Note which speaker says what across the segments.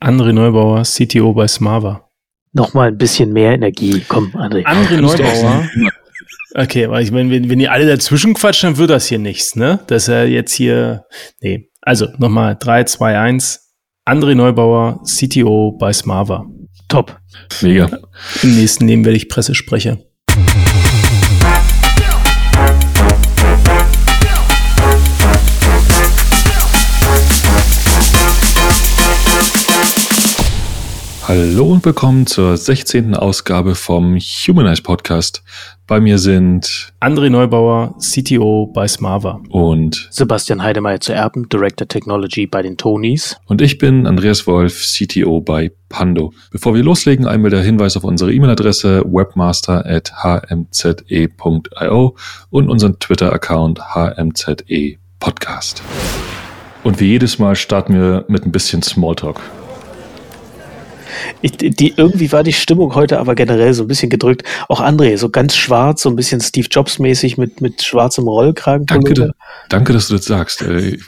Speaker 1: André Neubauer, CTO bei Smava.
Speaker 2: Nochmal ein bisschen mehr Energie. Komm, André.
Speaker 1: André Neubauer. Okay, aber ich meine, wenn, wenn ihr alle dazwischen quatscht, dann wird das hier nichts, ne? Dass er jetzt hier. Nee. Also nochmal 3, 2, 1. André Neubauer, CTO bei Smava.
Speaker 2: Top.
Speaker 3: Mega.
Speaker 1: Im nächsten Leben werde ich Pressesprecher.
Speaker 3: Hallo und willkommen zur 16. Ausgabe vom Humanize Podcast. Bei mir sind
Speaker 1: André Neubauer, CTO bei Smava.
Speaker 3: Und
Speaker 2: Sebastian Heidemeyer zu Erben, Director Technology bei den Tonys.
Speaker 3: Und ich bin Andreas Wolf, CTO bei Pando. Bevor wir loslegen, einmal der Hinweis auf unsere E-Mail-Adresse webmaster at hmze.io und unseren Twitter-Account hmze Podcast. Und wie jedes Mal starten wir mit ein bisschen Smalltalk.
Speaker 2: Ich, die, irgendwie war die Stimmung heute aber generell so ein bisschen gedrückt. Auch André, so ganz schwarz, so ein bisschen Steve Jobs-mäßig mit, mit schwarzem Rollkragen.
Speaker 3: Danke, danke, dass du das sagst.
Speaker 1: Ich,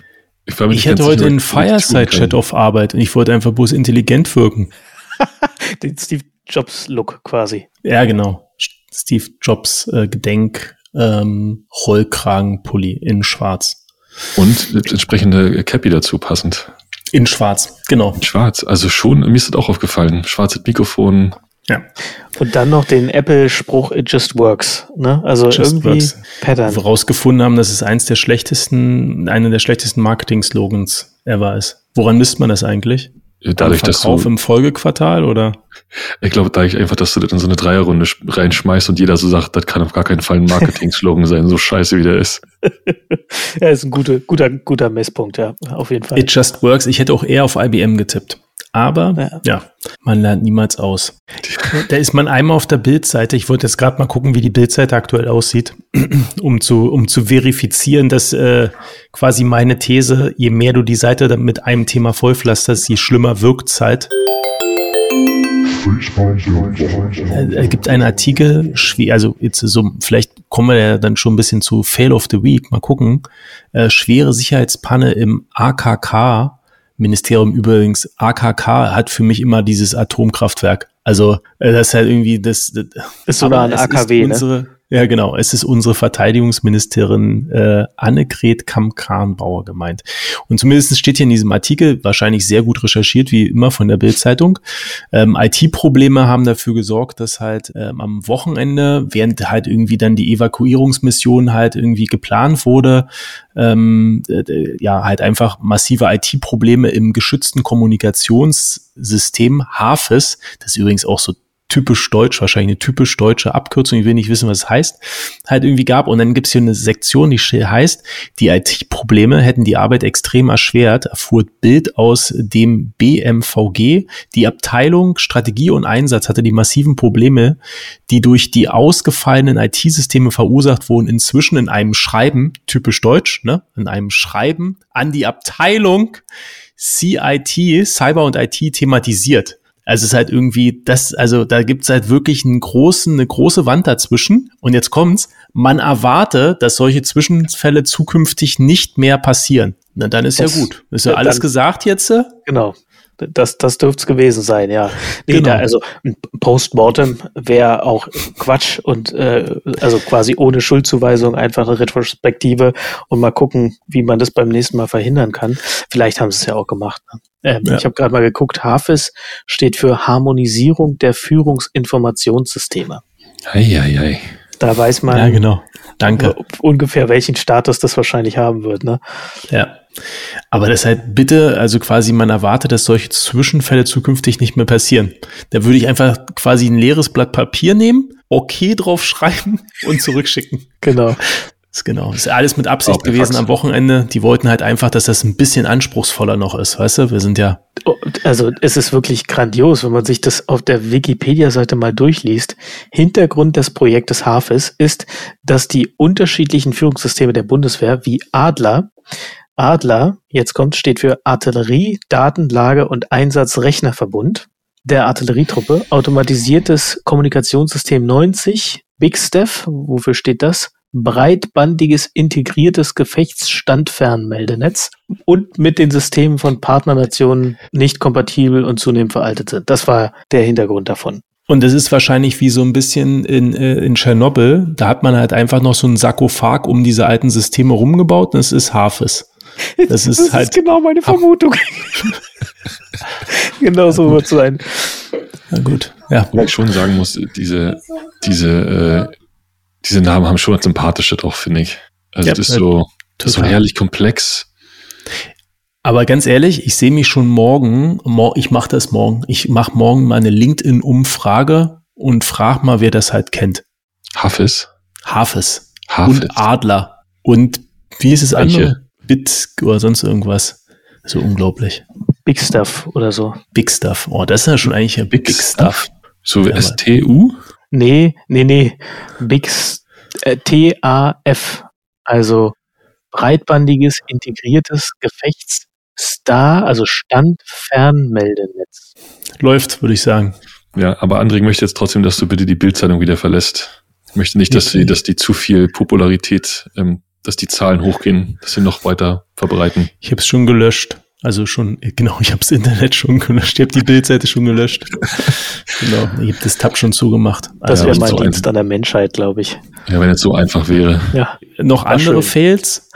Speaker 1: ich, ich hatte heute einen Fireside-Chat auf Arbeit und ich wollte einfach bloß intelligent wirken.
Speaker 2: Den Steve Jobs-Look quasi.
Speaker 1: Ja, genau. Steve Jobs äh, Gedenk ähm, Rollkragenpulli in schwarz.
Speaker 3: Und entsprechende Cappy dazu passend.
Speaker 1: In schwarz, genau. In
Speaker 3: schwarz, also schon, mir ist das auch aufgefallen. Schwarzes Mikrofon.
Speaker 1: Ja.
Speaker 2: Und dann noch den Apple-Spruch, it just works. Ne? Also just irgendwie works.
Speaker 1: Pattern. Wir rausgefunden haben, dass es eins der schlechtesten, einer der schlechtesten Marketing-Slogans ever ist. Woran misst man das eigentlich?
Speaker 3: Dadurch, dass du
Speaker 1: im Folgequartal oder?
Speaker 3: Ich glaube, da ich einfach, dass du das in so eine Dreierrunde reinschmeißt und jeder so sagt, das kann auf gar keinen Fall ein Marketing-Slogan sein, so scheiße wie der ist.
Speaker 2: ja, ist ein guter, guter, guter Messpunkt, ja, auf jeden Fall.
Speaker 1: It just works. Ich hätte auch eher auf IBM getippt. Aber ja. ja. man lernt niemals aus. Da ist man einmal auf der Bildseite. Ich wollte jetzt gerade mal gucken, wie die Bildseite aktuell aussieht, um zu, um zu verifizieren, dass äh, quasi meine These, je mehr du die Seite mit einem Thema vollpflasterst, je schlimmer wirkt es halt. Es gibt einen Artikel, also jetzt so, vielleicht kommen wir ja dann schon ein bisschen zu Fail of the Week. Mal gucken. Äh, schwere Sicherheitspanne im AKK Ministerium übrigens, AKK hat für mich immer dieses Atomkraftwerk. Also äh, das ist halt irgendwie das, das
Speaker 2: ist so eine AKW,
Speaker 1: unsere,
Speaker 2: ne?
Speaker 1: Ja, genau. Es ist unsere Verteidigungsministerin äh, Annegret Kamm-Kranbauer gemeint. Und zumindest steht hier in diesem Artikel, wahrscheinlich sehr gut recherchiert, wie immer von der Bildzeitung. Ähm, IT-Probleme haben dafür gesorgt, dass halt ähm, am Wochenende, während halt irgendwie dann die Evakuierungsmission halt irgendwie geplant wurde, ähm, äh, ja, halt einfach massive IT-Probleme im geschützten Kommunikationssystem HAFES, das übrigens auch so typisch deutsch, wahrscheinlich eine typisch deutsche Abkürzung, ich will nicht wissen, was es heißt, halt irgendwie gab. Und dann gibt es hier eine Sektion, die heißt, die IT-Probleme hätten die Arbeit extrem erschwert, erfuhr Bild aus dem BMVG. Die Abteilung Strategie und Einsatz hatte die massiven Probleme, die durch die ausgefallenen IT-Systeme verursacht wurden, inzwischen in einem Schreiben, typisch deutsch, ne, in einem Schreiben an die Abteilung CIT, Cyber und IT thematisiert. Also es ist halt irgendwie, das, also da gibt's halt wirklich einen großen, eine große Wand dazwischen. Und jetzt kommt's, man erwarte, dass solche Zwischenfälle zukünftig nicht mehr passieren. Na, dann ist das, ja gut. Ist ja alles dann, gesagt jetzt?
Speaker 2: Genau. Das, das dürfte es gewesen sein, ja. Nee, genau. da, also Postmortem wäre auch Quatsch und äh, also quasi ohne Schuldzuweisung einfach eine Retrospektive und mal gucken, wie man das beim nächsten Mal verhindern kann. Vielleicht haben sie es ja auch gemacht. Ne? Ähm, ja. Ich habe gerade mal geguckt, HAFIS steht für Harmonisierung der Führungsinformationssysteme.
Speaker 3: Eieiei.
Speaker 2: Da weiß man
Speaker 1: ja, genau. Danke.
Speaker 2: ungefähr, welchen Status das wahrscheinlich haben wird. Ne?
Speaker 1: Ja. Aber das halt bitte, also quasi man erwartet, dass solche Zwischenfälle zukünftig nicht mehr passieren. Da würde ich einfach quasi ein leeres Blatt Papier nehmen, okay drauf schreiben und zurückschicken.
Speaker 2: genau.
Speaker 1: Das ist genau. Das ist alles mit Absicht oh, gewesen am Wochenende. Die wollten halt einfach, dass das ein bisschen anspruchsvoller noch ist, weißt du? Wir sind ja.
Speaker 2: Also es ist wirklich grandios, wenn man sich das auf der Wikipedia-Seite mal durchliest. Hintergrund des Projektes HAFIS ist, dass die unterschiedlichen Führungssysteme der Bundeswehr wie Adler Adler, jetzt kommt, steht für Artillerie, Datenlage und Einsatzrechnerverbund der Artillerietruppe, automatisiertes Kommunikationssystem 90, Big Steph, wofür steht das? breitbandiges integriertes Gefechtsstandfernmeldenetz und mit den Systemen von Partnernationen nicht kompatibel und zunehmend veraltet sind. Das war der Hintergrund davon.
Speaker 1: Und es ist wahrscheinlich wie so ein bisschen in, äh, in Tschernobyl. Da hat man halt einfach noch so einen Sarkophag um diese alten Systeme rumgebaut und es ist Hafes.
Speaker 2: Das ist das halt. Ist genau meine Vermutung. genau so wird es sein.
Speaker 3: Na gut, ja. Wobei ich schon sagen muss, diese, diese, äh, diese Namen haben schon was Sympathische drauf, finde ich. Also ja, das ist so, das ist so herrlich komplex.
Speaker 1: Aber ganz ehrlich, ich sehe mich schon morgen, ich mache das morgen, ich mache morgen mal eine LinkedIn-Umfrage und frage mal, wer das halt kennt.
Speaker 3: Hafis?
Speaker 1: Hafis. Hafis. Und Adler. Und wie ist es andere? Bit oder sonst irgendwas. So unglaublich.
Speaker 2: Big Stuff oder so.
Speaker 1: Big Stuff. Oh, das ist ja schon eigentlich ein Big, Big Stuff.
Speaker 3: So wie STU?
Speaker 2: Nee, nee, nee. Big äh, T-A-F. Also breitbandiges, integriertes Gefechts Star, also Standfernmeldenetz.
Speaker 1: Läuft, würde ich sagen.
Speaker 3: Ja, aber André möchte jetzt trotzdem, dass du bitte die Bildzeitung wieder verlässt. Ich möchte nicht, dass sie, dass die zu viel Popularität, ähm, dass die Zahlen hochgehen, dass sie noch weiter verbreiten.
Speaker 1: Ich habe es schon gelöscht. Also schon, genau, ich habe das Internet schon gelöscht, ich habe die Bildseite schon gelöscht. genau, ich habe das Tab schon zugemacht.
Speaker 2: Das wäre also mein so Dienst an der Menschheit, glaube ich.
Speaker 3: Ja, wenn es so einfach wäre.
Speaker 1: Ja. Noch andere schön. Fails?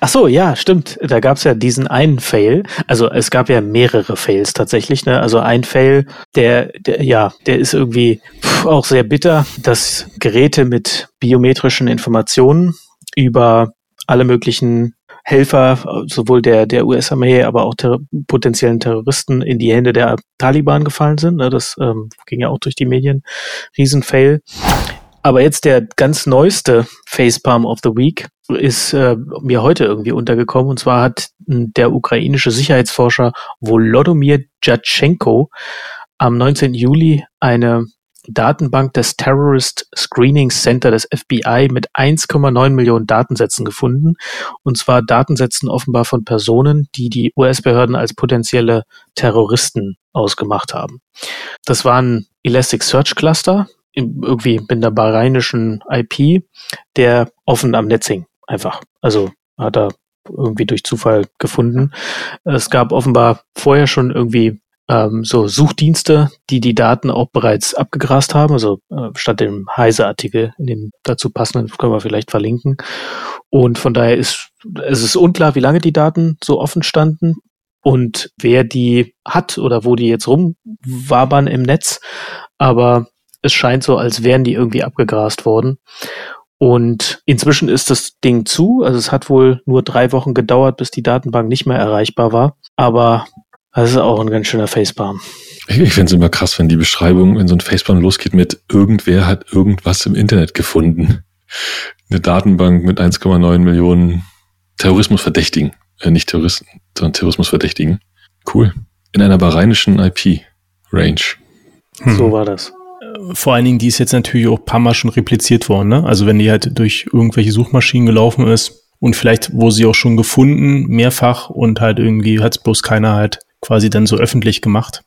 Speaker 2: Ach so, ja, stimmt. Da gab es ja diesen einen Fail. Also es gab ja mehrere Fails tatsächlich. Ne? Also ein Fail, der, der ja, der ist irgendwie auch sehr bitter, dass Geräte mit biometrischen Informationen über alle möglichen Helfer, sowohl der, der US-Armee, aber auch ter potenziellen Terroristen in die Hände der Taliban gefallen sind. Ne? Das ähm, ging ja auch durch die Medien. Riesenfail. Aber jetzt der ganz neueste Facepalm of the Week ist äh, mir heute irgendwie untergekommen. Und zwar hat der ukrainische Sicherheitsforscher Volodymyr Jatschenko am 19. Juli eine Datenbank des Terrorist Screening Center des FBI mit 1,9 Millionen Datensätzen gefunden. Und zwar Datensätzen offenbar von Personen, die die US-Behörden als potenzielle Terroristen ausgemacht haben. Das waren Elasticsearch Cluster, irgendwie mit einer bahrainischen IP, der offen am Netz hing. Einfach. Also hat er irgendwie durch Zufall gefunden. Es gab offenbar vorher schon irgendwie ähm, so Suchdienste, die die Daten auch bereits abgegrast haben. Also äh, statt dem Heise-Artikel, in dem dazu passenden, können wir vielleicht verlinken. Und von daher ist es ist unklar, wie lange die Daten so offen standen und wer die hat oder wo die jetzt rumwabern im Netz. Aber es scheint so, als wären die irgendwie abgegrast worden. Und inzwischen ist das Ding zu. Also es hat wohl nur drei Wochen gedauert, bis die Datenbank nicht mehr erreichbar war. Aber das ist auch ein ganz schöner Facepalm.
Speaker 3: Ich, ich finde es immer krass, wenn die Beschreibung, wenn so ein Facepalm losgeht mit irgendwer hat irgendwas im Internet gefunden. Eine Datenbank mit 1,9 Millionen Terrorismusverdächtigen. Äh, nicht Terroristen, sondern Terrorismusverdächtigen. Cool. In einer bahrainischen IP-Range.
Speaker 2: Hm. So war das.
Speaker 1: Vor allen Dingen, die ist jetzt natürlich auch ein paar Mal schon repliziert worden. Ne? Also wenn die halt durch irgendwelche Suchmaschinen gelaufen ist und vielleicht wurde sie auch schon gefunden, mehrfach und halt irgendwie hat es bloß keiner halt quasi dann so öffentlich gemacht.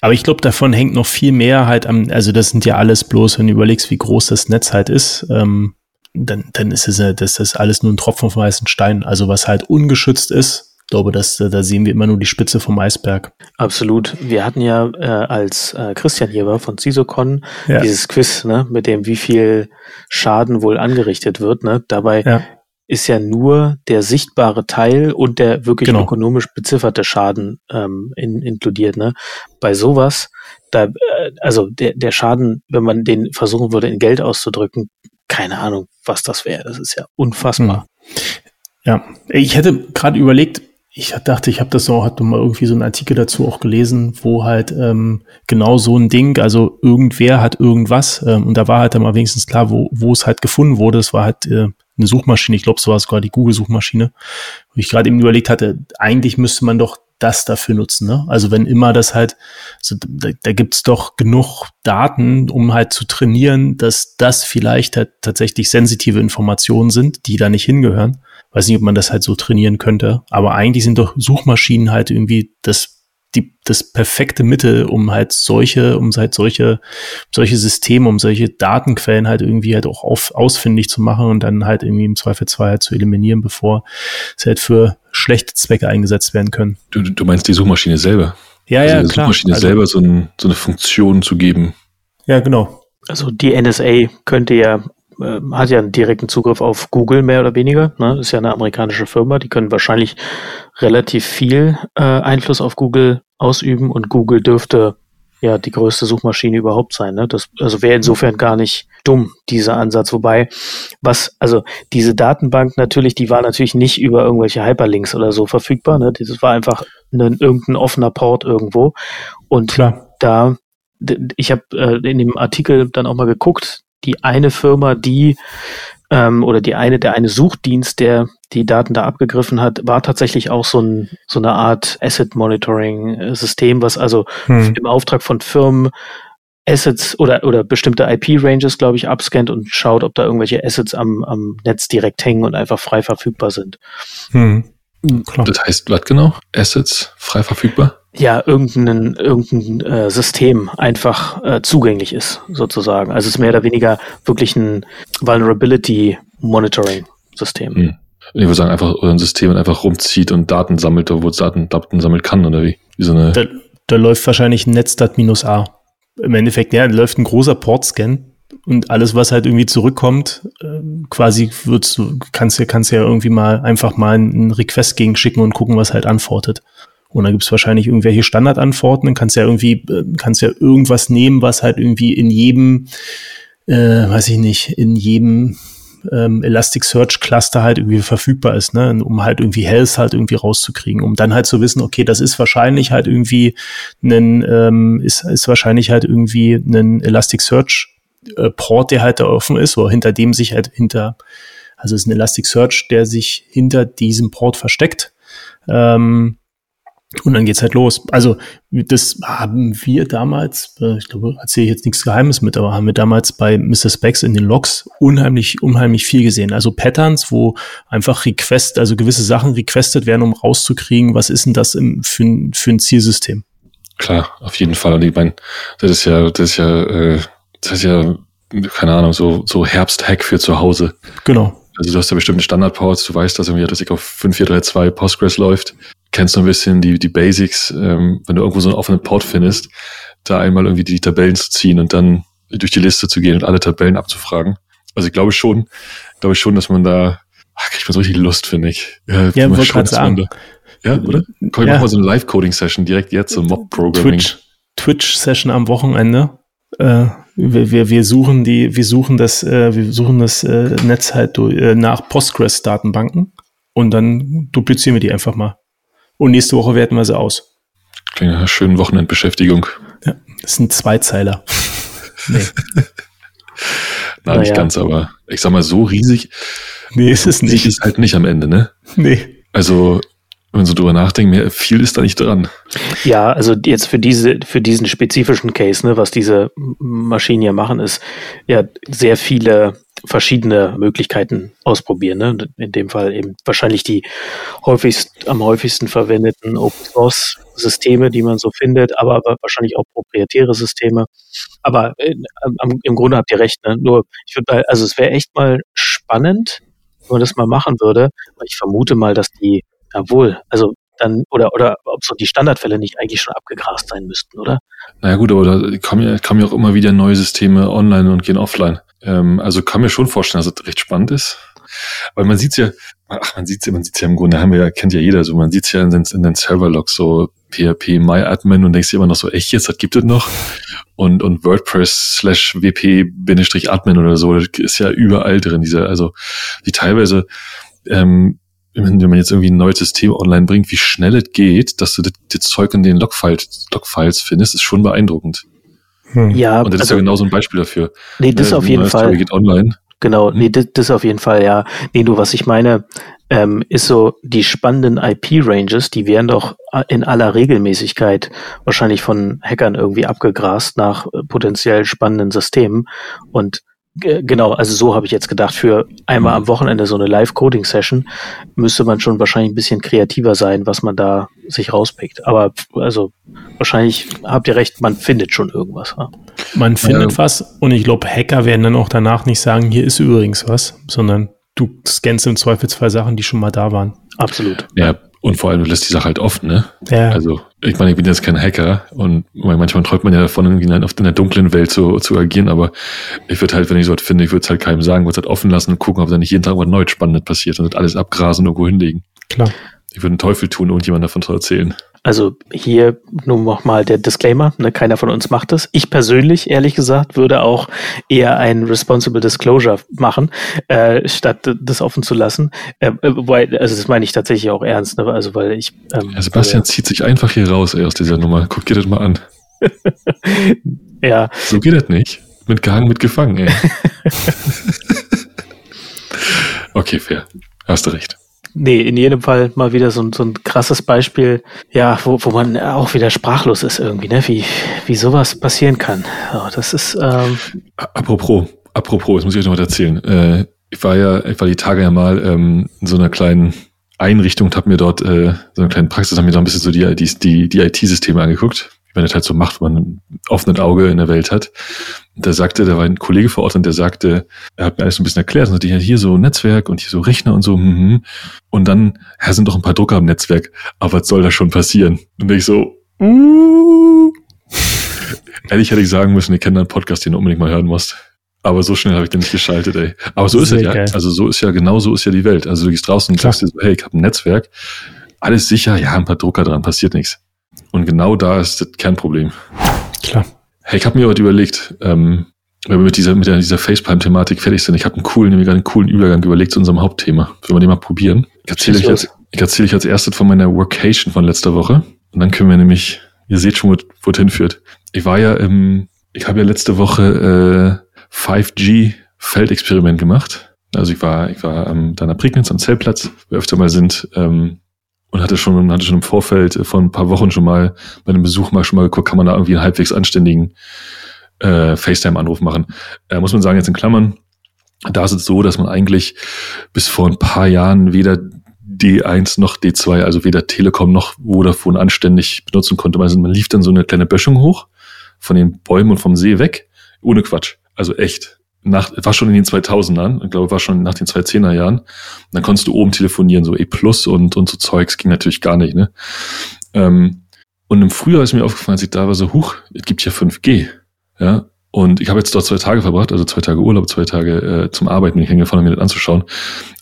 Speaker 1: Aber ich glaube, davon hängt noch viel mehr halt am, also das sind ja alles bloß, wenn du überlegst, wie groß das Netz halt ist, ähm, dann, dann ist es ja, das ist alles nur ein Tropfen vom weißen Stein. Also was halt ungeschützt ist, glaube, dass, da sehen wir immer nur die Spitze vom Eisberg.
Speaker 2: Absolut. Wir hatten ja, äh, als äh, Christian hier war von CISOCon, ja. dieses Quiz, ne, mit dem, wie viel Schaden wohl angerichtet wird. Ne? Dabei ja ist ja nur der sichtbare Teil und der wirklich genau. ökonomisch bezifferte Schaden ähm, in, inkludiert. Ne? Bei sowas, da, äh, also der, der Schaden, wenn man den versuchen würde, in Geld auszudrücken, keine Ahnung, was das wäre. Das ist ja unfassbar. Hm.
Speaker 1: Ja, ich hätte gerade überlegt, ich dachte, ich habe das so, hatte mal irgendwie so einen Artikel dazu auch gelesen, wo halt ähm, genau so ein Ding, also irgendwer hat irgendwas ähm, und da war halt dann mal wenigstens klar, wo, wo es halt gefunden wurde. Es war halt äh, eine Suchmaschine, ich glaube, es war sogar die Google-Suchmaschine, wo ich gerade eben überlegt hatte, eigentlich müsste man doch das dafür nutzen. Ne? Also wenn immer das halt, so, da, da gibt doch genug Daten, um halt zu trainieren, dass das vielleicht halt tatsächlich sensitive Informationen sind, die da nicht hingehören. Weiß nicht, ob man das halt so trainieren könnte, aber eigentlich sind doch Suchmaschinen halt irgendwie das die, das perfekte Mittel, um halt solche, um halt solche, solche Systeme, um solche Datenquellen halt irgendwie halt auch auf, ausfindig zu machen und dann halt irgendwie im Zweifelsfall halt zu eliminieren, bevor sie halt für schlechte Zwecke eingesetzt werden können.
Speaker 3: Du, du meinst die Suchmaschine selber?
Speaker 1: Ja,
Speaker 3: also
Speaker 1: ja,
Speaker 3: der
Speaker 1: klar.
Speaker 3: Suchmaschine
Speaker 1: Also-
Speaker 3: selber so, ein, so eine Funktion zu geben.
Speaker 1: Ja, genau.
Speaker 2: Also die NSA könnte ja, äh, hat ja einen direkten Zugriff auf Google mehr oder weniger. Ne? Ist ja eine amerikanische Firma. Die können wahrscheinlich relativ viel äh, Einfluss auf Google ausüben und Google dürfte ja die größte Suchmaschine überhaupt sein. Ne? Das, also wäre insofern gar nicht dumm, dieser Ansatz. Wobei, was, also diese Datenbank natürlich, die war natürlich nicht über irgendwelche Hyperlinks oder so verfügbar. Ne? Das war einfach ein, irgendein offener Port irgendwo. Und
Speaker 1: Klar.
Speaker 2: da, ich habe äh, in dem Artikel dann auch mal geguckt, die eine Firma, die ähm, oder die eine, der eine Suchdienst, der die Daten da abgegriffen hat, war tatsächlich auch so, ein, so eine Art Asset Monitoring äh, System, was also
Speaker 1: Hm.
Speaker 2: im Auftrag von Firmen Assets oder, oder bestimmte IP-Ranges, glaube ich, abscannt und schaut, ob da irgendwelche Assets am, am Netz direkt hängen und einfach frei verfügbar sind.
Speaker 1: Hm. Klar.
Speaker 3: Das heißt, was genau? Assets frei verfügbar?
Speaker 2: Ja, irgendein, irgendein äh, System einfach äh, zugänglich ist, sozusagen. Also es ist mehr oder weniger wirklich ein Vulnerability Monitoring System.
Speaker 3: Hm. Ich würde sagen, einfach ein System einfach rumzieht und Daten sammelt, wo es Daten, Daten sammeln kann, oder wie? Wie so eine.
Speaker 1: Da, da läuft wahrscheinlich ein Netstat-A. Im Endeffekt, ja, da läuft ein großer Port-Scan und alles, was halt irgendwie zurückkommt, ähm, quasi wird's, du kannst ja, kannst ja irgendwie mal einfach mal einen Request gegen schicken und gucken, was halt antwortet. Und dann gibt's wahrscheinlich irgendwelche Standardantworten, dann kannst ja irgendwie, äh, kannst ja irgendwas nehmen, was halt irgendwie in jedem, äh, weiß ich nicht, in jedem ähm, Elasticsearch Cluster halt irgendwie verfügbar ist, ne, um halt irgendwie Health halt irgendwie rauszukriegen, um dann halt zu wissen, okay, das ist wahrscheinlich halt irgendwie ein, ähm, ist, ist wahrscheinlich halt irgendwie ein Elasticsearch äh, Port, der halt da offen ist, oder hinter dem sich halt hinter, also ist ein Elasticsearch, der sich hinter diesem Port versteckt. Ähm, und dann geht's halt los. Also das haben wir damals, äh, ich glaube, erzähle ich jetzt nichts Geheimes mit, aber haben wir damals bei Mr. Specs in den Logs unheimlich, unheimlich viel gesehen. Also Patterns, wo einfach Request, also gewisse Sachen requested werden, um rauszukriegen, was ist denn das im, für, ein- für ein Zielsystem.
Speaker 3: Klar, auf jeden Fall. Und ich meine, das ist ja, das ist ja, äh, das ist ja, keine Ahnung, so, so Herbst-Hack für zu Hause.
Speaker 1: Genau.
Speaker 3: Also du hast ja bestimmte Standardports, du weißt, dass irgendwie, dass ich auf 5432 Postgres läuft, kennst du ein bisschen die, die Basics, ähm, wenn du irgendwo so einen offenen Port findest, da einmal irgendwie die Tabellen zu ziehen und dann durch die Liste zu gehen und alle Tabellen abzufragen. Also ich glaube schon, glaube schon, dass man da, ach, kriegt man so richtig Lust, finde ich.
Speaker 1: Ja,
Speaker 3: glaube
Speaker 1: wollte
Speaker 3: man
Speaker 1: sagen.
Speaker 3: Da, ja, oder? Komm, ich
Speaker 1: Ja.
Speaker 3: mach mal so eine Live-Coding-Session direkt jetzt, so Mob-Programming.
Speaker 1: Twitch, Twitch-Session am Wochenende. Äh, wir, wir, wir suchen die, wir suchen das, äh, wir suchen das äh, Netz halt durch, äh, nach Postgres-Datenbanken und dann duplizieren wir die einfach mal. Und nächste Woche werten wir sie aus.
Speaker 3: Klingt nach einer schönen Wochenendbeschäftigung.
Speaker 1: Ja, das sind Zweizeiler. nee.
Speaker 3: Na, nicht
Speaker 2: Naja.
Speaker 3: ganz, aber ich sag mal, so riesig,
Speaker 1: nee, ist es
Speaker 3: riesig
Speaker 1: nicht.
Speaker 3: ist halt nicht am Ende, ne?
Speaker 1: Nee.
Speaker 3: Also, wenn so drüber nachdenkt, mehr, viel ist da nicht dran.
Speaker 2: Ja, also jetzt für diese, für diesen spezifischen Case, ne, was diese Maschinen hier machen, ist ja sehr viele verschiedene Möglichkeiten ausprobieren. Ne? In dem Fall eben wahrscheinlich die häufigst, am häufigsten verwendeten Open Source Systeme, die man so findet, aber, wahrscheinlich auch proprietäre Systeme. Aber äh, am, im Grunde habt ihr recht. Ne? Nur, ich würde also es wäre echt mal spannend, wenn man das mal machen würde. Ich vermute mal, dass die, jawohl, also dann, oder, oder ob so die Standardfälle nicht eigentlich schon abgegrast sein müssten, oder?
Speaker 3: Naja gut, aber da kommen ja, kommen ja auch immer wieder neue Systeme online und gehen offline. Ähm, also kann mir schon vorstellen, dass es recht spannend ist. Weil man sieht's ja, ach, man sieht's ja, man sieht's ja im Grunde, haben wir ja, kennt ja jeder so, man sieht's ja in den, in den Serverlogs so PHP MyAdmin und denkst dir immer noch so, echt jetzt, das gibt es noch? Und, und WordPress slash WP-Admin oder so, das ist ja überall drin, dieser, also wie teilweise, ähm, wenn wenn man jetzt irgendwie ein neues System online bringt, wie schnell es geht, dass du das, das Zeug in den Logfiles, Logfiles findest, ist schon beeindruckend.
Speaker 1: Hm.
Speaker 2: Ja,
Speaker 3: Und das ist ja genau so ein Beispiel dafür.
Speaker 2: nee, das
Speaker 3: Ja,
Speaker 2: auf jeden Fall.
Speaker 3: Geht online.
Speaker 2: Genau, nee, das, das auf jeden Fall, ja. Nee, du, was ich meine, ähm, ist so, die spannenden IP-Ranges, die werden doch in aller Regelmäßigkeit wahrscheinlich von Hackern irgendwie abgegrast nach äh, potenziell spannenden Systemen. Und Genau, also so habe ich jetzt gedacht, für einmal am Wochenende so eine Live-Coding-Session müsste man schon wahrscheinlich ein bisschen kreativer sein, was man da sich rauspickt. Aber also wahrscheinlich habt ihr recht, man findet schon irgendwas.
Speaker 1: Man findet ja. was und ich glaube, Hacker werden dann auch danach nicht sagen, hier ist übrigens was, sondern du scannst im Zweifelsfall Sachen, die schon mal da waren.
Speaker 2: Absolut.
Speaker 3: Ja, und vor allem, du lässt die Sache halt offen, ne?
Speaker 1: Ja.
Speaker 3: Also, ich meine, ich bin jetzt kein Hacker und manchmal träumt man ja davon, irgendwie in einer dunklen Welt zu, zu agieren, aber ich würde halt, wenn ich so was finde, ich würde es halt keinem sagen, würde es halt offen lassen und gucken, ob da nicht jeden Tag was Neues Spannendes passiert und alles abgrasen und irgendwo hinlegen.
Speaker 1: Klar.
Speaker 3: Ich würde einen Teufel tun, irgendjemand davon zu erzählen.
Speaker 2: Also hier nur nochmal der Disclaimer, ne, keiner von uns macht das. Ich persönlich, ehrlich gesagt, würde auch eher ein Responsible Disclosure machen, äh, statt das offen zu lassen. Äh, äh wobei, also das meine ich tatsächlich auch ernst, ne? also weil ich...
Speaker 3: Ähm, ja, Sebastian äh, zieht sich einfach hier raus ey, aus dieser Nummer. Guck dir das mal an.
Speaker 2: ja.
Speaker 3: So geht das nicht. Mit gehangen, mit gefangen, ey. okay, fair. Hast du recht.
Speaker 2: Nee, in jedem Fall mal wieder so, so ein krasses Beispiel, ja, wo, wo man auch wieder sprachlos ist irgendwie, ne? Wie, wie sowas passieren kann. So, das ist. Ähm
Speaker 3: apropos, apropos, jetzt muss ich euch noch was erzählen. Äh, ich war ja, ich war die Tage ja mal ähm, in so einer kleinen Einrichtung und habe mir dort äh, so eine kleine Praxis, haben mir da ein bisschen so die, die, die, die IT-Systeme angeguckt wie man das halt so macht, wenn man ein offenes Auge in der Welt hat. Und da sagte, da war ein Kollege vor Ort und der sagte, er hat mir alles so ein bisschen erklärt, und sagte, ja, hier so Netzwerk und hier so Rechner und so, mhm. und dann, ja, sind doch ein paar Drucker am Netzwerk, aber was soll da schon passieren? Und ich so, uh. Ehrlich hätte ich sagen müssen, ich kenne einen Podcast, den du unbedingt mal hören musst. Aber so schnell habe ich den nicht geschaltet, ey. Aber so ist es ja. Geil. Also so ist ja, genau so ist ja die Welt. Also du gehst draußen und sagst dir so, hey, ich habe ein Netzwerk, alles sicher, ja, ein paar Drucker dran, passiert nichts. Und genau da ist das Kernproblem.
Speaker 1: Klar.
Speaker 3: Hey, ich habe mir heute überlegt, ähm, wenn wir mit dieser, mit dieser Facepalm-Thematik fertig sind, ich habe einen coolen, nämlich einen coolen Übergang überlegt zu unserem Hauptthema. Wenn wir den mal probieren? Ich erzähle euch als, ich erzähle euch als erstes von meiner Workation von letzter Woche. Und dann können wir nämlich, ihr seht schon, wo es hinführt. Ich war ja im, ich habe ja letzte Woche äh, 5G Feldexperiment gemacht. Also ich war, ich war am, dann am Prignitz am Zeltplatz, wo wir öfter mal sind, ähm, und hatte schon, hatte schon im Vorfeld äh, vor ein paar Wochen schon mal bei einem Besuch mal schon mal geguckt, kann man da irgendwie einen halbwegs anständigen äh, FaceTime-Anruf machen. Äh, muss man sagen, jetzt in Klammern, da ist es so, dass man eigentlich bis vor ein paar Jahren weder D1 noch D2, also weder Telekom noch Vodafone anständig benutzen konnte. Also man lief dann so eine kleine Böschung hoch von den Bäumen und vom See weg, ohne Quatsch. Also echt nach, war schon in den 2000ern, ich glaube, war schon nach den 2010er Jahren. dann konntest du oben telefonieren, so E Plus und, und so Zeugs ging natürlich gar nicht, ne? Ähm, und im Frühjahr ist mir aufgefallen, als ich da war, so, huch, es gibt hier 5G, ja? Und ich habe jetzt dort zwei Tage verbracht, also zwei Tage Urlaub, zwei Tage äh, zum Arbeiten, bin ich hingefahren, um mir das anzuschauen.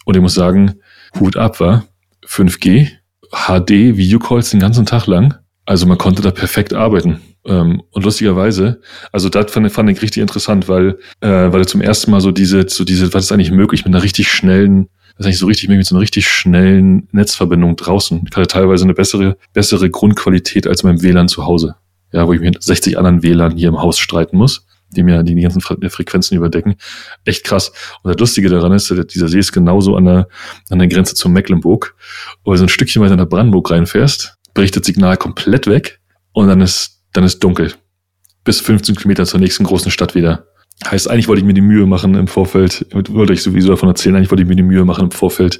Speaker 3: Und ich muss sagen, Hut ab war 5G, HD, Videocalls den ganzen Tag lang. Also man konnte da perfekt arbeiten. Ähm, und lustigerweise, also das fand, fand ich richtig interessant, weil, äh, weil zum ersten Mal so diese, so diese, was ist eigentlich möglich mit einer richtig schnellen, das ist eigentlich so richtig möglich mit so einer richtig schnellen Netzverbindung draußen. Ich hatte teilweise eine bessere, bessere Grundqualität als beim WLAN zu Hause. Ja, wo ich mich mit 60 anderen WLAN hier im Haus streiten muss, die mir die, ganzen Frequenzen überdecken. Echt krass. Und das Lustige daran ist, dieser See ist genauso an der, an der Grenze zu Mecklenburg. Wo du so ein Stückchen weiter nach Brandenburg reinfährst, bricht das Signal komplett weg und dann ist dann ist dunkel. Bis 15 Kilometer zur nächsten großen Stadt wieder. Heißt, eigentlich wollte ich mir die Mühe machen im Vorfeld, wollte ich sowieso davon erzählen, eigentlich wollte ich mir die Mühe machen im Vorfeld,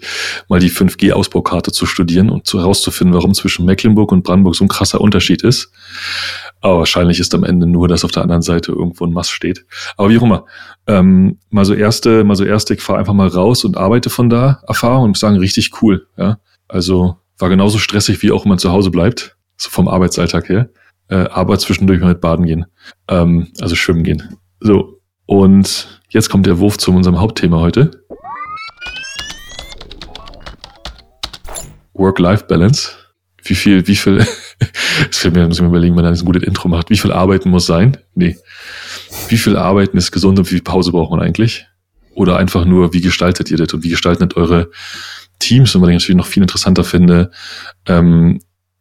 Speaker 3: mal die 5G-Ausbaukarte zu studieren und herauszufinden, warum zwischen Mecklenburg und Brandenburg so ein krasser Unterschied ist. Aber wahrscheinlich ist am Ende nur, dass auf der anderen Seite irgendwo ein Mast steht. Aber wie auch immer. Ähm, mal so erste, mal so erste, ich fahre einfach mal raus und arbeite von da Erfahrung und muss sagen, richtig cool. Ja, also war genauso stressig, wie auch wenn man zu Hause bleibt, so vom Arbeitsalltag her äh, aber zwischendurch mal mit baden gehen. Ähm, also schwimmen gehen. So, und jetzt kommt der Wurf zu unserem Hauptthema heute. Work-Life-Balance. Wie viel, wie viel, das fällt mir, muss ich mir überlegen, wenn man ein gutes Intro macht. Wie viel Arbeiten muss sein? Nee. Wie viel Arbeiten ist gesund und wie viel Pause braucht man eigentlich? Oder einfach nur, wie gestaltet ihr das und wie gestaltet eure Teams? Und was ich natürlich noch viel interessanter finde, ähm,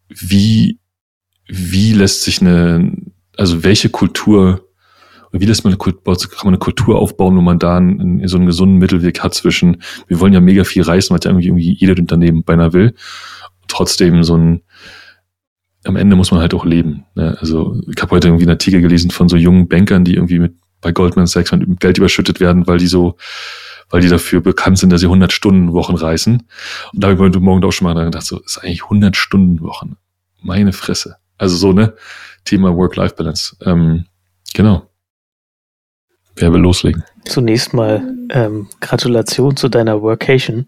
Speaker 3: wie wie lässt sich eine, also welche Kultur, wie lässt man eine Kultur, kann man eine Kultur aufbauen, wo man da einen, so einen gesunden Mittelweg hat zwischen, wir wollen ja mega viel reißen, was ja irgendwie, irgendwie jeder Unternehmen beinahe will, trotzdem so ein, am Ende muss man halt auch leben. Ne? Also ich habe heute irgendwie einen Artikel gelesen von so jungen Bankern, die irgendwie mit bei Goldman Sachs mit Geld überschüttet werden, weil die so, weil die dafür bekannt sind, dass sie 100 Stunden Wochen reißen. Und da habe ich heute Morgen auch schon mal gedacht, so, ist eigentlich 100 Stunden Wochen. Meine Fresse. Also so, ne? Thema Work-Life-Balance. Ähm, genau. Wer will loslegen?
Speaker 2: Zunächst mal ähm, Gratulation zu deiner Workation.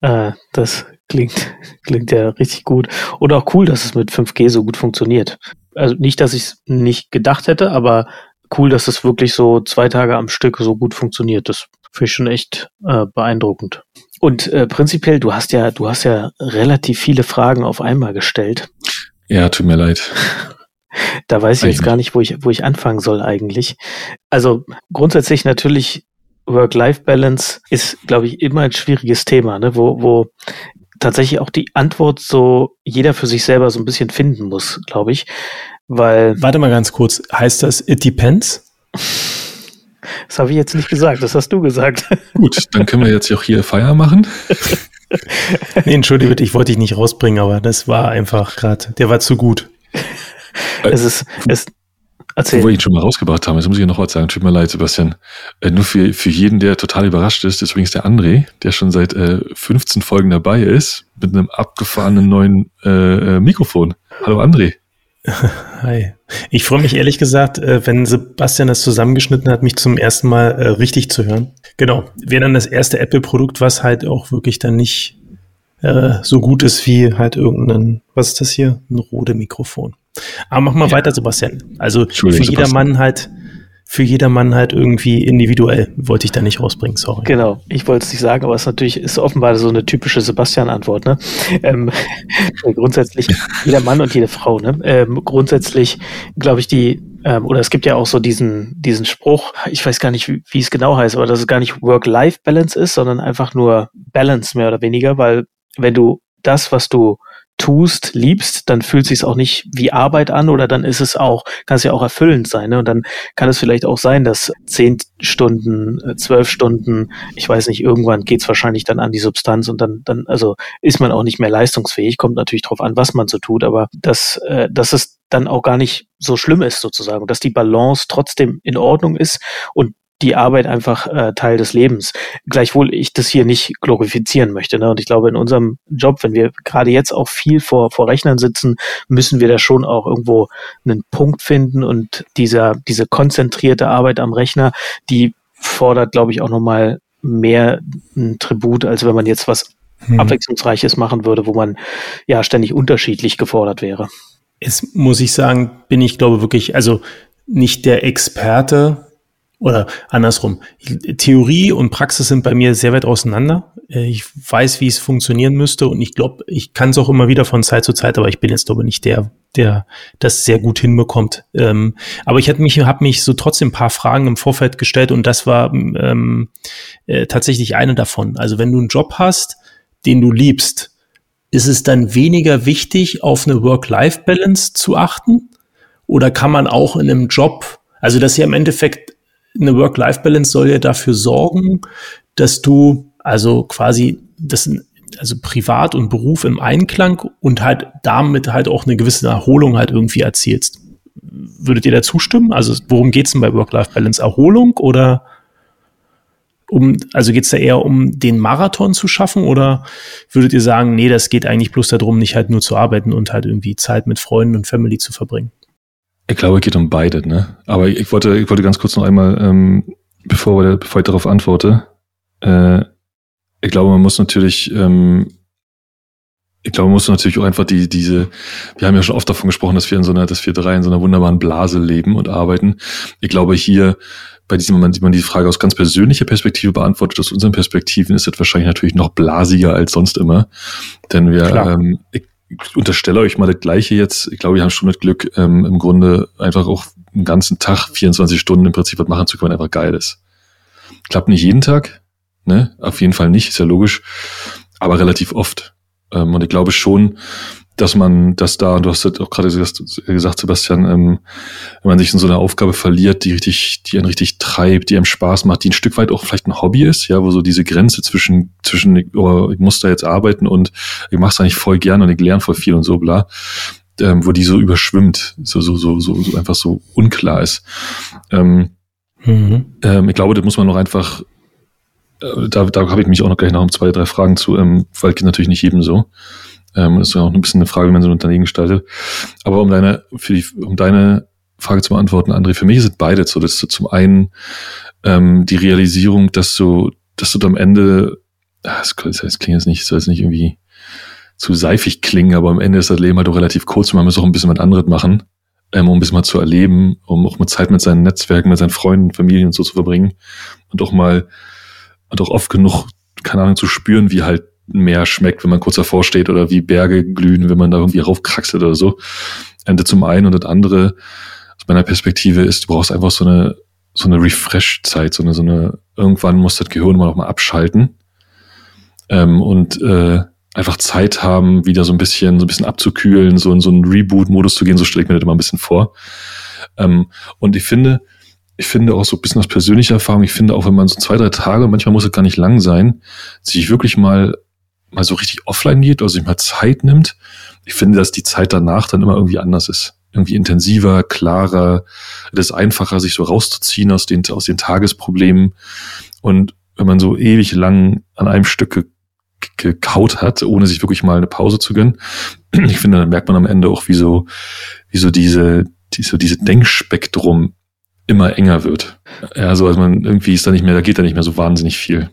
Speaker 2: Äh, das klingt, klingt ja richtig gut. Und auch cool, dass es mit 5G so gut funktioniert. Also nicht, dass ich es nicht gedacht hätte, aber cool, dass es wirklich so zwei Tage am Stück so gut funktioniert. Das finde ich schon echt äh, beeindruckend. Und äh, prinzipiell, du hast ja, du hast ja relativ viele Fragen auf einmal gestellt.
Speaker 3: Ja, tut mir leid.
Speaker 2: Da weiß ich jetzt gar nicht, wo ich, wo ich anfangen soll eigentlich. Also grundsätzlich natürlich Work-Life-Balance ist, glaube ich, immer ein schwieriges Thema, ne? wo, wo tatsächlich auch die Antwort so jeder für sich selber so ein bisschen finden muss, glaube ich. Weil.
Speaker 1: Warte mal ganz kurz, heißt das it depends?
Speaker 2: Das habe ich jetzt nicht gesagt, das hast du gesagt.
Speaker 3: Gut, dann können wir jetzt auch hier Feier machen.
Speaker 1: nee, entschuldige bitte, ich wollte dich nicht rausbringen, aber das war einfach gerade, der war zu gut.
Speaker 2: es ist, es,
Speaker 3: Erzähl. Wo wir ihn schon mal rausgebracht haben, jetzt muss ich noch was sagen. Tut mir leid, Sebastian. Äh, nur für, für jeden, der total überrascht ist, ist übrigens der André, der schon seit äh, 15 Folgen dabei ist, mit einem abgefahrenen neuen äh, äh, Mikrofon. Hallo André.
Speaker 1: Hi. Ich freue mich ehrlich gesagt, äh, wenn Sebastian das zusammengeschnitten hat, mich zum ersten Mal äh, richtig zu hören. Genau. Wäre dann das erste Apple-Produkt, was halt auch wirklich dann nicht äh, so gut ist wie halt irgendein, was ist das hier? Ein Rode Mikrofon. Aber mach mal ja. weiter, Sebastian. Also für jedermann halt, für jedermann halt irgendwie individuell, wollte ich da nicht rausbringen, sorry.
Speaker 2: Genau, ich wollte es nicht sagen, aber es natürlich ist offenbar so eine typische Sebastian-Antwort, ne? Ähm, grundsätzlich jeder Mann und jede Frau, ne? Ähm, grundsätzlich glaube ich, die ähm, oder es gibt ja auch so diesen, diesen Spruch, ich weiß gar nicht, wie, wie es genau heißt, aber dass es gar nicht Work-Life-Balance ist, sondern einfach nur Balance mehr oder weniger, weil wenn du das, was du tust, liebst, dann fühlt sich auch nicht wie Arbeit an oder dann ist es auch, kann es ja auch erfüllend sein. Ne? Und dann kann es vielleicht auch sein, dass zehn Stunden, äh, zwölf Stunden, ich weiß nicht, irgendwann geht's wahrscheinlich dann an die Substanz und dann, dann, also ist man auch nicht mehr leistungsfähig. Kommt natürlich drauf an, was man so tut, aber dass, äh, dass es dann auch gar nicht so schlimm ist sozusagen dass die Balance trotzdem in Ordnung ist und die Arbeit einfach äh, Teil des Lebens. Gleichwohl ich das hier nicht glorifizieren möchte. Ne? Und ich glaube, in unserem Job, wenn wir gerade jetzt auch viel vor, vor Rechnern sitzen, müssen wir da schon auch irgendwo einen Punkt finden. Und dieser, diese konzentrierte Arbeit am Rechner, die fordert, glaube ich, auch nochmal mehr ein Tribut, als wenn man jetzt was hm. Abwechslungsreiches machen würde, wo man ja ständig unterschiedlich gefordert wäre.
Speaker 1: Jetzt muss ich sagen, bin ich glaube wirklich, also nicht der Experte oder andersrum. Theorie und Praxis sind bei mir sehr weit auseinander. Äh, ich weiß, wie es funktionieren müsste und ich glaube, ich kann es auch immer wieder von Zeit zu Zeit, aber ich bin jetzt glaube ich nicht der, der das sehr gut hinbekommt. Ähm, aber ich habe mich, hab mich so trotzdem ein paar Fragen im Vorfeld gestellt und das war ähm, äh, tatsächlich eine davon. Also wenn du einen Job hast, den du liebst, ist es dann weniger wichtig, auf eine Work-Life-Balance zu achten? Oder kann man auch in einem Job, also das ist ja im Endeffekt eine Work-Life-Balance soll ja dafür sorgen, dass du also quasi das also Privat und Beruf im Einklang und halt damit halt auch eine gewisse Erholung halt irgendwie erzielst. Würdet ihr da zustimmen? Also worum geht's denn bei Work-Life-Balance? Erholung oder um, also geht's da eher um den Marathon zu schaffen oder würdet ihr sagen, nee, das geht eigentlich bloß darum, nicht halt nur zu arbeiten und halt irgendwie Zeit mit Freunden und Family zu verbringen?
Speaker 3: Ich glaube, es geht um beide, ne? Aber ich wollte, ich wollte ganz kurz noch einmal, ähm, bevor, wir, bevor ich darauf antworte, äh, ich glaube, man muss natürlich, ähm, ich glaube, man muss natürlich auch einfach die, diese, wir haben ja schon oft davon gesprochen, dass wir in so einer, dass wir drei in so einer wunderbaren Blase leben und arbeiten. Ich glaube, hier, bei diesem Moment, wenn man die Frage aus ganz persönlicher Perspektive beantwortet, aus unseren Perspektiven, ist das wahrscheinlich natürlich noch blasiger als sonst immer. Denn wir, ähm, ich unterstelle euch mal das Gleiche jetzt. Ich glaube, wir haben schon mit Glück ähm, im Grunde einfach auch einen ganzen Tag, 24 Stunden im Prinzip was machen zu können, einfach geil ist. Klappt nicht jeden Tag, ne? Auf jeden Fall nicht, ist ja logisch, aber relativ oft. Ähm, und ich glaube schon, dass man das da, du hast auch gerade gesagt, Sebastian, ähm, wenn man sich in so einer Aufgabe verliert, die richtig, die einen richtig treibt, die einem Spaß macht, die ein Stück weit auch vielleicht ein Hobby ist, ja, wo so diese Grenze zwischen, zwischen, oh, ich muss da jetzt arbeiten und ich mache es eigentlich voll gern und ich lerne voll viel und so, bla, ähm, wo die so überschwimmt, so, so, so, so, so einfach so unklar ist. Ähm, Mhm. Ähm, ich glaube, da muss man noch einfach, äh, da, da habe ich mich auch noch gleich noch um zwei, drei Fragen zu, ähm, weil geht natürlich nicht jedem so. Ähm, das ist ja auch ein bisschen eine Frage, wie man so ein Unternehmen gestaltet. Aber um deine, für die, um deine Frage zu beantworten, André, für mich ist es beides so, dass du zum einen ähm, die Realisierung, dass du, dass du am Ende, das, das klingt jetzt nicht, soll jetzt nicht irgendwie zu seifig klingen, aber am Ende ist das Leben halt auch relativ kurz und man muss auch ein bisschen was anderes machen, ähm, um ein bisschen mal zu erleben, um auch mal Zeit mit seinen Netzwerken, mit seinen Freunden, Familien und so zu verbringen und auch mal und auch oft genug, keine Ahnung, zu spüren, wie halt Meer schmeckt, wenn man kurz davor steht oder wie Berge glühen, wenn man da irgendwie raufkraxelt oder so. Und das zum einen und das andere aus meiner Perspektive ist, du brauchst einfach so eine so eine Refresh-Zeit, so eine, so eine, irgendwann muss das Gehirn mal auch mal abschalten ähm, und äh, einfach Zeit haben, wieder so ein bisschen, so ein bisschen abzukühlen, so in so einen Reboot-Modus zu gehen, so stelle ich mir das immer ein bisschen vor. Ähm, und ich finde, ich finde auch so ein bisschen aus persönlicher Erfahrung, ich finde auch, wenn man so zwei, drei Tage, manchmal muss es gar nicht lang sein, sich wirklich mal, mal so richtig offline geht, oder sich mal Zeit nimmt. Ich finde, dass die Zeit danach dann immer irgendwie anders ist irgendwie intensiver, klarer, es ist einfacher, sich so rauszuziehen aus den, aus den Tagesproblemen. Und wenn man so ewig lang an einem Stück gekaut hat, ohne sich wirklich mal eine Pause zu gönnen, ich finde, dann merkt man am Ende auch, wie so, wie so diese, die, so diese Denkspektrum immer enger wird. Ja, so, also man irgendwie ist da nicht mehr, da geht da nicht mehr so wahnsinnig viel.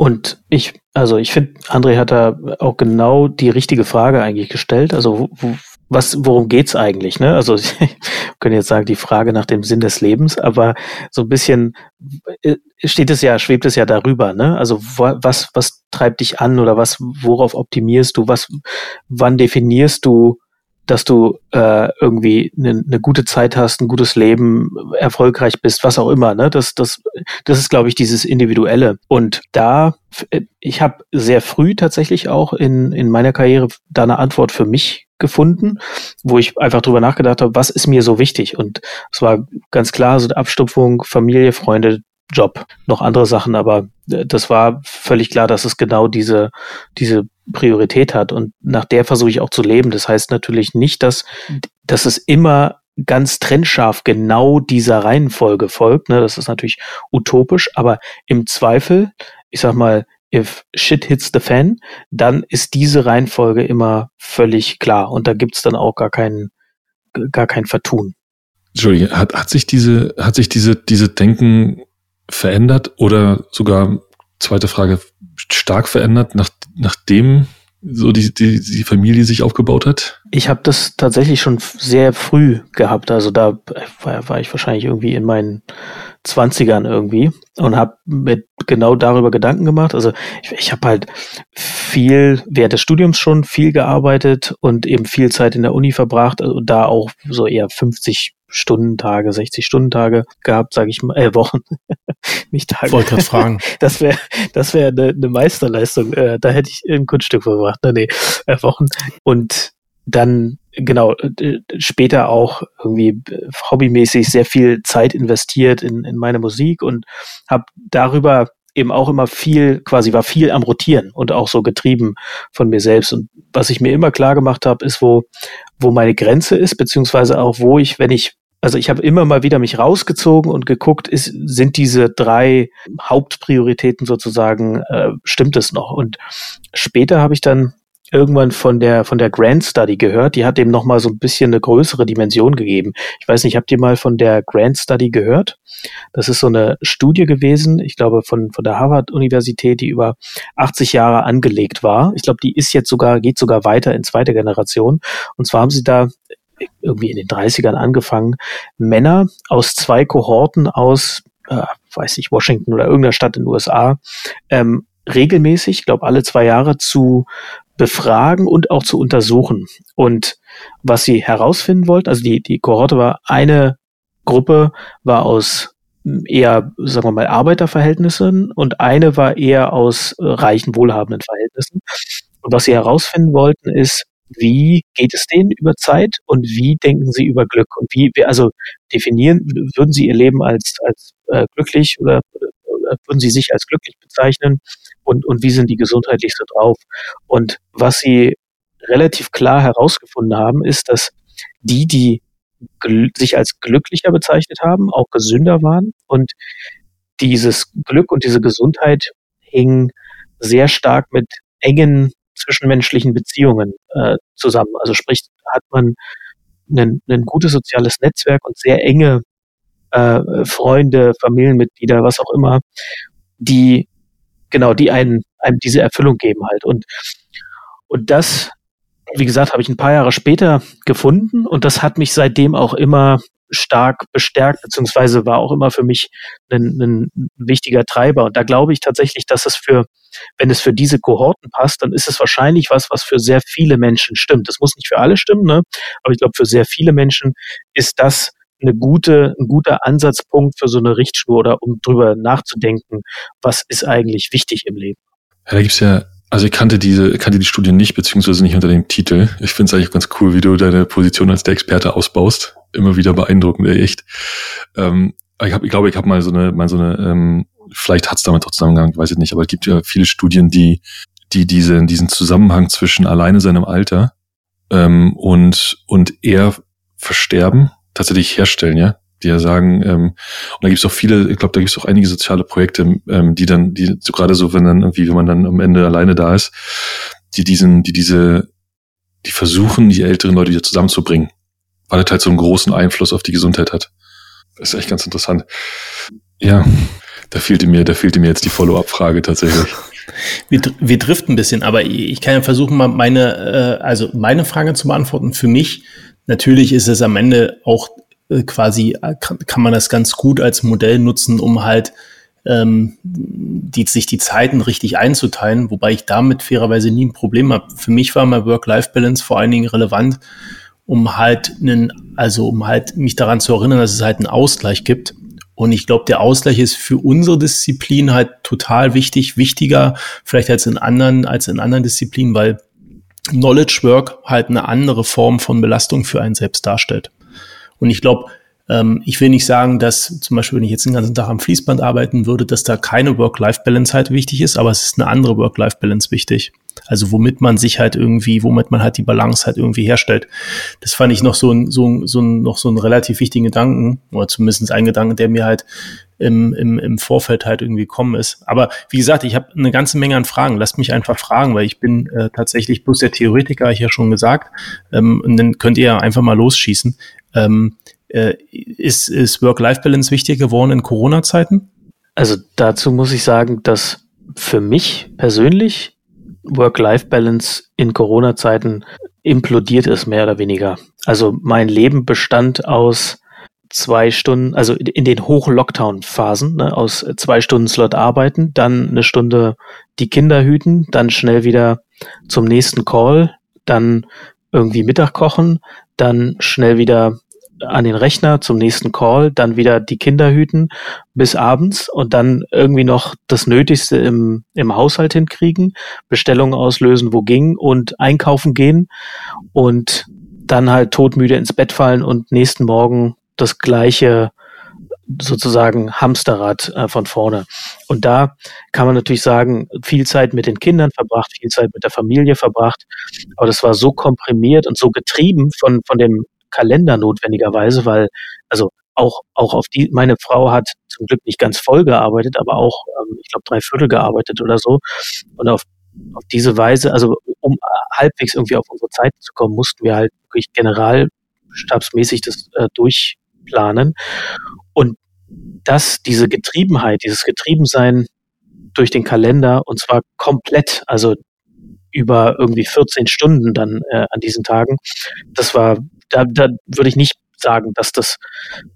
Speaker 2: Und ich, also ich finde, André hat da auch genau die richtige Frage eigentlich gestellt. Also was, worum geht's eigentlich? Ne? Also ich könnte jetzt sagen, die Frage nach dem Sinn des Lebens, aber so ein bisschen äh, steht es ja, schwebt es ja darüber. Ne? Also was, was treibt dich an oder was, worauf optimierst du? Was, wann definierst du dass du äh, irgendwie eine ne gute Zeit hast, ein gutes Leben, erfolgreich bist, was auch immer. Ne? Das, das, das ist, glaube ich, dieses Individuelle. Und da, äh, ich habe sehr früh tatsächlich auch in, in meiner Karriere da eine Antwort für mich gefunden, wo ich einfach drüber nachgedacht habe, was ist mir so wichtig? Und es war ganz klar, so eine Abstupfung, Familie, Freunde, Job, noch andere Sachen, aber äh, das war völlig klar, dass es genau diese, diese Priorität hat und nach der versuche ich auch zu leben. Das heißt natürlich nicht, dass, dass es immer ganz trennscharf genau dieser Reihenfolge folgt. Ne? Das ist natürlich utopisch, aber im Zweifel, ich sag mal, if shit hits the fan, dann ist diese Reihenfolge immer völlig klar und da gibt's dann auch gar kein, gar kein Vertun.
Speaker 3: Entschuldige, hat, hat sich diese, hat sich diese, diese Denken verändert oder sogar, zweite Frage, stark verändert, nach, nachdem so die, die, die Familie sich aufgebaut hat?
Speaker 2: Ich habe das tatsächlich schon sehr früh gehabt. Also da war, war ich wahrscheinlich irgendwie in meinen Zwanzigern irgendwie und habe mit genau darüber Gedanken gemacht. Also ich, ich habe halt viel während des Studiums schon viel gearbeitet und eben viel Zeit in der Uni verbracht also da auch so eher 50 Stundentage, 60 Stundentage gehabt, sage ich mal, äh, Wochen, nicht Tage.
Speaker 1: Wollte gerade fragen.
Speaker 2: Das wäre das wäre eine, eine Meisterleistung. Äh, da hätte ich ein Kunststück verbracht. Ne, nee, äh, Wochen. Und dann genau äh, später auch irgendwie äh, hobbymäßig sehr viel Zeit investiert in, in meine Musik und habe darüber eben auch immer viel, quasi war viel am Rotieren und auch so getrieben von mir selbst. Und was ich mir immer klar gemacht habe, ist, wo, wo meine Grenze ist, beziehungsweise auch wo ich, wenn ich also ich habe immer mal wieder mich rausgezogen und geguckt, ist, sind diese drei Hauptprioritäten sozusagen, äh, stimmt es noch? Und später habe ich dann irgendwann von der von der Grant Study gehört. Die hat dem noch mal so ein bisschen eine größere Dimension gegeben. Ich weiß nicht, habt ihr mal von der Grant Study gehört? Das ist so eine Studie gewesen, ich glaube von von der Harvard Universität, die über 80 Jahre angelegt war. Ich glaube, die ist jetzt sogar geht sogar weiter in zweite Generation. Und zwar haben sie da irgendwie in den 30ern angefangen, Männer aus zwei Kohorten aus, äh, weiß nicht, Washington oder irgendeiner Stadt in den USA, ähm, regelmäßig, ich glaube alle zwei Jahre zu befragen und auch zu untersuchen. Und was sie herausfinden wollten, also die, die Kohorte war eine Gruppe, war aus eher, sagen wir mal, Arbeiterverhältnissen und eine war eher aus reichen, wohlhabenden Verhältnissen. Und was sie herausfinden wollten, ist, wie geht es denen über Zeit und wie denken sie über Glück und wie, also definieren, würden sie ihr Leben als, als äh, glücklich oder, oder würden sie sich als glücklich bezeichnen und, und wie sind die gesundheitlich so drauf. Und was sie relativ klar herausgefunden haben, ist, dass die, die sich als glücklicher bezeichnet haben, auch gesünder waren. Und dieses Glück und diese Gesundheit hingen sehr stark mit engen zwischenmenschlichen Beziehungen äh, zusammen. Also sprich, hat man ein, ein gutes soziales Netzwerk und sehr enge äh, Freunde, Familienmitglieder, was auch immer, die genau, die einen, einem diese Erfüllung geben halt. Und, und das, wie gesagt, habe ich ein paar Jahre später gefunden und das hat mich seitdem auch immer stark bestärkt, beziehungsweise war auch immer für mich ein, ein wichtiger Treiber. Und da glaube ich tatsächlich, dass es für, wenn es für diese Kohorten passt, dann ist es wahrscheinlich was, was für sehr viele Menschen stimmt. Das muss nicht für alle stimmen, ne? aber ich glaube, für sehr viele Menschen ist das eine gute, ein guter Ansatzpunkt für so eine Richtschnur oder um drüber nachzudenken, was ist eigentlich wichtig im Leben.
Speaker 3: Ja, da gibt's ja also ich kannte diese, kannte die Studie nicht, beziehungsweise nicht unter dem Titel. Ich finde es eigentlich ganz cool, wie du deine Position als der Experte ausbaust. Immer wieder beeindruckend, echt. Ähm, ich, hab, ich glaube, ich habe mal so eine, mal so eine, ähm, vielleicht hat es damit auch Zusammenhang, weiß ich nicht, aber es gibt ja viele Studien, die, die diese, diesen Zusammenhang zwischen alleine seinem Alter ähm, und, und eher versterben tatsächlich herstellen, ja die ja sagen, ähm, und da gibt es auch viele, ich glaube, da gibt es auch einige soziale Projekte, ähm, die dann, die so gerade so, wenn dann irgendwie, wenn man dann am Ende alleine da ist, die diesen, die diese, die versuchen, die älteren Leute wieder zusammenzubringen, weil das halt so einen großen Einfluss auf die Gesundheit hat. Das ist echt ganz interessant. Ja, da fehlte mir, da fehlte mir jetzt die Follow-up-Frage tatsächlich.
Speaker 1: Wir, wir driften ein bisschen, aber ich kann ja versuchen, mal meine, äh, also meine Frage zu beantworten. Für mich, natürlich ist es am Ende auch äh, quasi äh, kann man das ganz gut als Modell nutzen, um halt ähm, die, sich die Zeiten richtig einzuteilen, wobei ich damit fairerweise nie ein Problem habe. Für mich war mal Work-Life-Balance vor allen Dingen relevant, um halt einen, also um halt mich daran zu erinnern, dass es halt einen Ausgleich gibt. Und ich glaube, der Ausgleich ist für unsere Disziplin halt total wichtig, wichtiger vielleicht als in anderen, als in anderen Disziplinen, weil Knowledge Work halt eine andere Form von Belastung für einen selbst darstellt. Und ich glaube, ähm, ich will nicht sagen, dass zum Beispiel, wenn ich jetzt den ganzen Tag am Fließband arbeiten würde, dass da keine Work-Life-Balance halt wichtig ist, aber es ist eine andere Work-Life-Balance wichtig. Also womit man sich halt irgendwie, womit man halt die Balance halt irgendwie herstellt. Das fand ich noch so ein, so ein, so ein, noch so einen relativ wichtigen Gedanken, oder zumindest ein Gedanke, der mir halt im, im, im Vorfeld halt irgendwie gekommen ist. Aber wie gesagt, ich habe eine ganze Menge an Fragen. Lasst mich einfach fragen, weil ich bin äh, tatsächlich bloß der Theoretiker, ich ja schon gesagt. Ähm, und dann könnt ihr ja einfach mal losschießen. Ähm, äh, ist ist Work-Life-Balance wichtig geworden in Corona-Zeiten?
Speaker 2: Also dazu muss ich sagen, dass für mich persönlich Work-Life-Balance in Corona-Zeiten implodiert ist, mehr oder weniger. Also mein Leben bestand aus zwei Stunden, also in den Hoch-Lockdown-Phasen, ne, aus zwei Stunden Slot arbeiten, dann eine Stunde die Kinder hüten, dann schnell wieder zum nächsten Call, dann irgendwie Mittag kochen, dann schnell wieder an den Rechner zum nächsten Call, dann wieder die Kinder hüten bis abends und dann irgendwie noch das Nötigste im, im Haushalt hinkriegen, Bestellungen auslösen, wo ging und einkaufen gehen und dann halt todmüde ins Bett fallen und nächsten Morgen das gleiche sozusagen Hamsterrad äh, von vorne. Und da kann man natürlich sagen, viel Zeit mit den Kindern verbracht, viel Zeit mit der Familie verbracht. Aber das war so komprimiert und so getrieben von, von dem Kalender notwendigerweise, weil also auch, auch auf die, meine Frau hat zum Glück nicht ganz voll gearbeitet, aber auch, ähm, ich glaube, drei Viertel gearbeitet oder so. Und auf, auf diese Weise, also um halbwegs irgendwie auf unsere Zeit zu kommen, mussten wir halt wirklich generalstabsmäßig das äh, durchplanen. Und das, diese Getriebenheit, dieses Getriebensein durch den Kalender und zwar komplett, also über irgendwie 14 Stunden dann äh, an diesen Tagen, das war da, da würde ich nicht sagen, dass das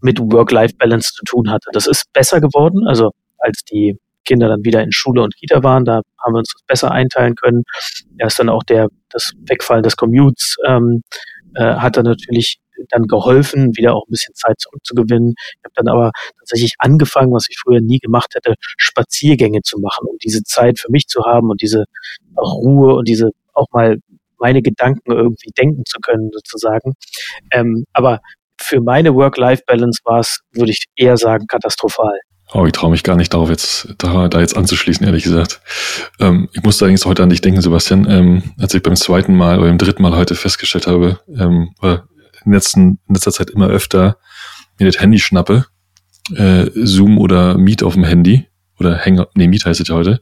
Speaker 2: mit Work-Life-Balance zu tun hatte. Das ist besser geworden, also als die Kinder dann wieder in Schule und Kita waren, da haben wir uns besser einteilen können. Da ist dann auch der, das Wegfallen des Commutes ähm, äh, hat dann natürlich dann geholfen, wieder auch ein bisschen Zeit zurückzugewinnen. Ich habe dann aber tatsächlich angefangen, was ich früher nie gemacht hätte, Spaziergänge zu machen, um diese Zeit für mich zu haben und diese Ruhe und diese auch mal meine Gedanken irgendwie denken zu können, sozusagen. Ähm, aber für meine Work-Life-Balance war es, würde ich eher sagen, katastrophal.
Speaker 3: Oh, ich traue mich gar nicht darauf, jetzt da, da jetzt anzuschließen, ehrlich gesagt. Ähm, ich musste eigentlich heute an dich denken, Sebastian, ähm, als ich beim zweiten Mal oder beim dritten Mal heute festgestellt habe, ähm, in, letzten, in letzter Zeit immer öfter mir das Handy schnappe, äh, Zoom oder Meet auf dem Handy oder Hang, nee, Meet heißt es ja heute,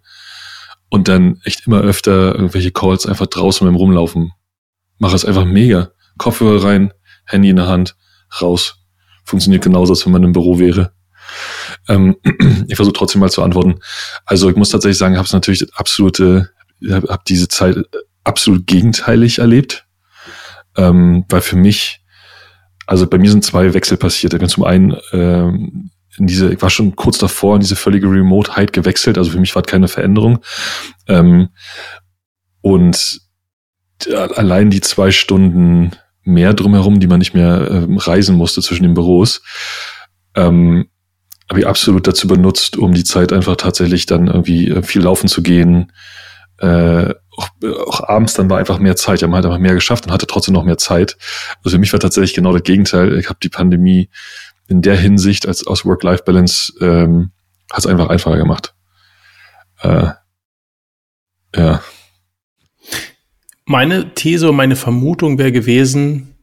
Speaker 3: und dann echt immer öfter irgendwelche Calls einfach draußen beim Rumlaufen. Mache es einfach mega. Kopfhörer rein, Handy in der Hand, raus. Funktioniert genauso, als wenn man im Büro wäre. Ähm, ich versuche trotzdem mal zu antworten. Also ich muss tatsächlich sagen, habe es natürlich absolute, habe hab diese Zeit absolut gegenteilig erlebt. Ähm, weil für mich, also bei mir sind zwei Wechsel passiert. Zum einen ähm, in diese, ich war schon kurz davor in diese völlige Remote-Heit gewechselt, also für mich war keine Veränderung. Ähm, und allein die zwei Stunden mehr drumherum, die man nicht mehr ähm, reisen musste zwischen den Büros, ähm, habe ich absolut dazu benutzt, um die Zeit einfach tatsächlich dann irgendwie äh, viel laufen zu gehen. Äh, auch, auch abends dann war einfach mehr Zeit. Ich habe halt einfach mehr geschafft und hatte trotzdem noch mehr Zeit. Also für mich war tatsächlich genau das Gegenteil. Ich habe die Pandemie in der Hinsicht als aus Work-Life-Balance ähm, hat es einfach einfacher gemacht. Äh, ja.
Speaker 1: Meine These, meine Vermutung wäre gewesen,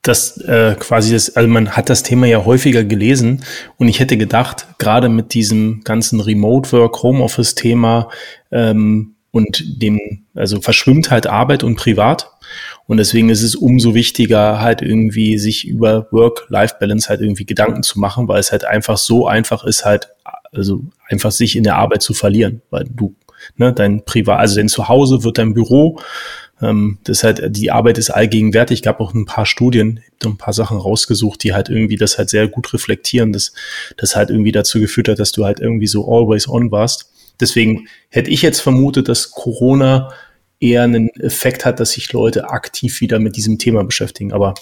Speaker 1: dass äh, quasi das, also man hat das Thema ja häufiger gelesen und ich hätte gedacht, gerade mit diesem ganzen Remote Work, Homeoffice Thema ähm, und dem, also verschwimmt halt Arbeit und Privat und deswegen ist es umso wichtiger, halt irgendwie sich über Work-Life-Balance halt irgendwie Gedanken zu machen, weil es halt einfach so einfach ist, halt, also einfach sich in der Arbeit zu verlieren, weil du, ne, dein Privat, also dein Zuhause wird dein Büro, ähm, das halt, die Arbeit ist allgegenwärtig. Ich gab auch ein paar Studien, ein paar Sachen rausgesucht, die halt irgendwie das halt sehr gut reflektieren, dass das halt irgendwie dazu geführt hat, dass du halt irgendwie so always on warst. Deswegen hätte ich jetzt vermutet, dass Corona eher einen Effekt hat, dass sich Leute aktiv wieder mit diesem Thema beschäftigen. Aber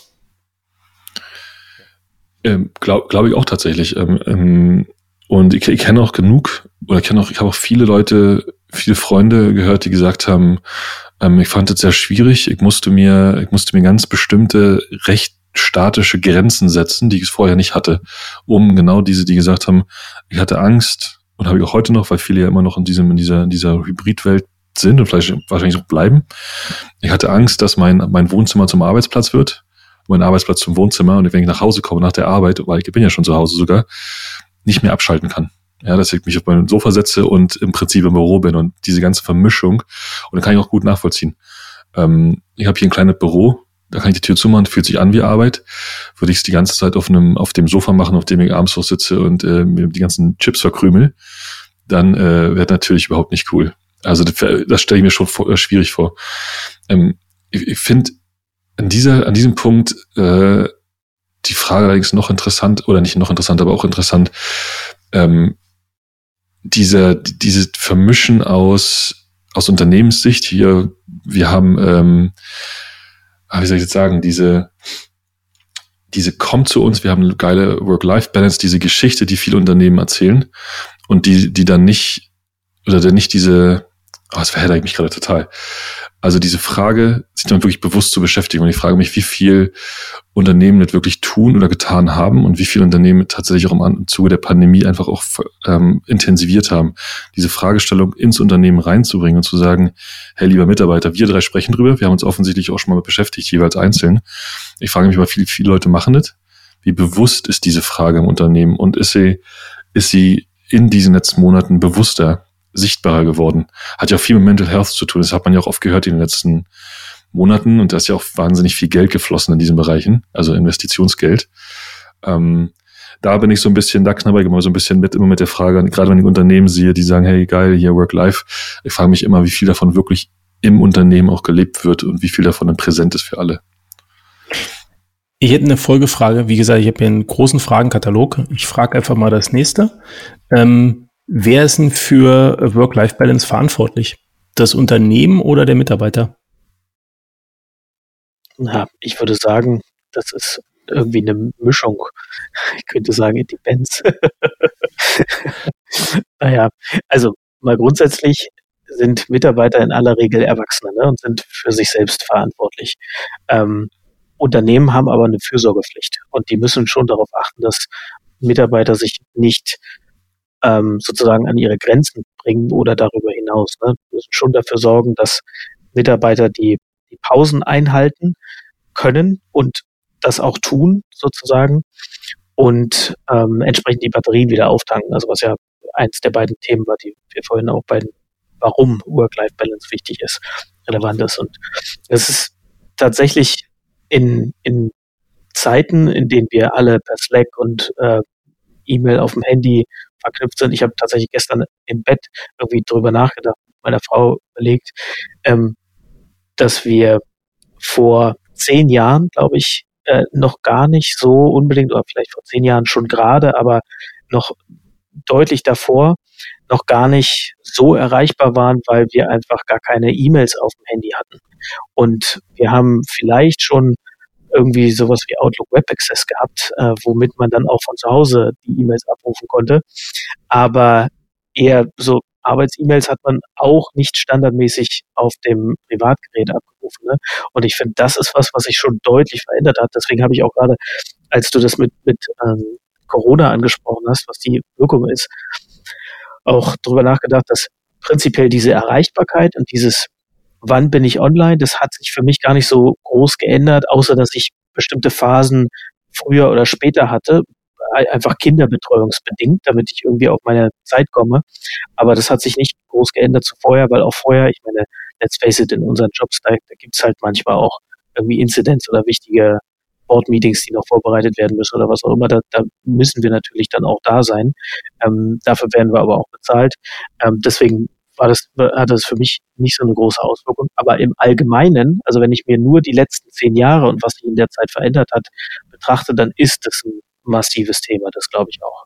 Speaker 3: ähm, Glaube glaub ich auch tatsächlich. Ähm, ähm, und ich, ich kenne auch genug, oder kenne auch, ich habe auch viele Leute, viele Freunde gehört, die gesagt haben, ähm, ich fand es sehr schwierig. Ich musste mir, ich musste mir ganz bestimmte recht statische Grenzen setzen, die ich vorher nicht hatte, um genau diese, die gesagt haben, ich hatte Angst und habe ich auch heute noch, weil viele ja immer noch in diesem, in dieser, in dieser Hybridwelt sind und vielleicht wahrscheinlich auch bleiben. Ich hatte Angst, dass mein, mein Wohnzimmer zum Arbeitsplatz wird, mein Arbeitsplatz zum Wohnzimmer und wenn ich nach Hause komme nach der Arbeit, weil ich bin ja schon zu Hause sogar, nicht mehr abschalten kann. Ja, dass ich mich auf mein Sofa setze und im Prinzip im Büro bin und diese ganze Vermischung. Und dann kann ich auch gut nachvollziehen. Ähm, ich habe hier ein kleines Büro, da kann ich die Tür zumachen, fühlt sich an wie Arbeit. Würde ich es die ganze Zeit auf einem, auf dem Sofa machen, auf dem ich abends sitze und äh, mir die ganzen Chips verkrümel, dann äh, wäre natürlich überhaupt nicht cool. Also das, das stelle ich mir schon vor, äh, schwierig vor. Ähm, ich ich finde an dieser, an diesem Punkt äh, die Frage allerdings noch interessant, oder nicht noch interessant, aber auch interessant, ähm, diese, diese Vermischen aus, aus Unternehmenssicht hier, wir haben, ähm, ah, wie soll ich jetzt sagen, diese, diese kommt zu uns, wir haben eine geile Work-Life-Balance, diese Geschichte, die viele Unternehmen erzählen und die, die dann nicht, oder dann nicht diese, oh, das verhedder ich mich gerade total. Also diese Frage, sich damit wirklich bewusst zu beschäftigen. Und ich frage mich, wie viel Unternehmen das wirklich tun oder getan haben und wie viele Unternehmen tatsächlich auch im Zuge der Pandemie einfach auch ähm, intensiviert haben, diese Fragestellung ins Unternehmen reinzubringen und zu sagen, hey, lieber Mitarbeiter, wir drei sprechen drüber, wir haben uns offensichtlich auch schon mal beschäftigt, jeweils einzeln. Ich frage mich, aber viele, viele Leute machen das. Wie bewusst ist diese Frage im Unternehmen und ist sie, ist sie in diesen letzten Monaten bewusster sichtbarer geworden. Hat ja auch viel mit Mental Health zu tun. Das hat man ja auch oft gehört in den letzten Monaten und da ist ja auch wahnsinnig viel Geld geflossen in diesen Bereichen, also Investitionsgeld. Ähm, da bin ich so ein bisschen, da knabber ich immer so ein bisschen mit, immer mit der Frage, gerade wenn ich Unternehmen sehe, die sagen, hey, geil, hier Work-Life. Ich frage mich immer, wie viel davon wirklich im Unternehmen auch gelebt wird und wie viel davon dann präsent ist für alle.
Speaker 1: Ich hätte eine Folgefrage. Wie gesagt, ich habe hier einen großen Fragenkatalog. Ich frage einfach mal das nächste. Ähm, Wer ist denn für Work-Life-Balance verantwortlich? Das Unternehmen oder der Mitarbeiter?
Speaker 2: Na, ich würde sagen, das ist irgendwie eine Mischung. Ich könnte sagen, it depends. naja, also mal grundsätzlich sind Mitarbeiter in aller Regel Erwachsene ne, und sind für sich selbst verantwortlich. Ähm, Unternehmen haben aber eine Fürsorgepflicht und die müssen schon darauf achten, dass Mitarbeiter sich nicht ähm, sozusagen an ihre Grenzen bringen oder darüber hinaus. Ne? Wir müssen schon dafür sorgen, dass Mitarbeiter die, die Pausen einhalten können und das auch tun, sozusagen, und ähm, entsprechend die Batterien wieder auftanken. Also was ja eins der beiden Themen war, die wir vorhin auch bei warum Work-Life-Balance wichtig ist, relevant ist. Und es ist tatsächlich in, in Zeiten, in denen wir alle per Slack und äh, E-Mail auf dem Handy verknüpft sind. Ich habe tatsächlich gestern im Bett irgendwie drüber nachgedacht, meiner Frau überlegt, ähm, dass wir vor zehn Jahren, glaube ich, äh, noch gar nicht so unbedingt, oder vielleicht vor zehn Jahren schon gerade, aber noch deutlich davor noch gar nicht so erreichbar waren, weil wir einfach gar keine E-Mails auf dem Handy hatten. Und wir haben vielleicht schon irgendwie sowas wie Outlook Web Access gehabt, äh, womit man dann auch von zu Hause die E-Mails abrufen konnte. Aber eher so Arbeits-E-Mails hat man auch nicht standardmäßig auf dem Privatgerät abgerufen. Ne? Und ich finde, das ist was, was sich schon deutlich verändert hat. Deswegen habe ich auch gerade, als du das mit, mit ähm, Corona angesprochen hast, was die Wirkung ist, auch darüber nachgedacht, dass prinzipiell diese Erreichbarkeit und dieses wann bin ich online, das hat sich für mich gar nicht so groß geändert, außer dass ich bestimmte Phasen früher oder später hatte, einfach kinderbetreuungsbedingt, damit ich irgendwie auf meine Zeit komme. Aber das hat sich nicht groß geändert zu vorher, weil auch vorher, ich meine, let's face it, in unseren Jobs, da, da gibt es halt manchmal auch irgendwie Incidents oder wichtige Board-Meetings, die noch vorbereitet werden müssen oder was auch immer. Da, da müssen wir natürlich dann auch da sein. Ähm, dafür werden wir aber auch bezahlt. Ähm, deswegen war das, hat das für mich nicht so eine große Auswirkung. Aber im Allgemeinen, also wenn ich mir nur die letzten zehn Jahre und was sich in der Zeit verändert hat, betrachte, dann ist das ein massives Thema, das glaube ich auch.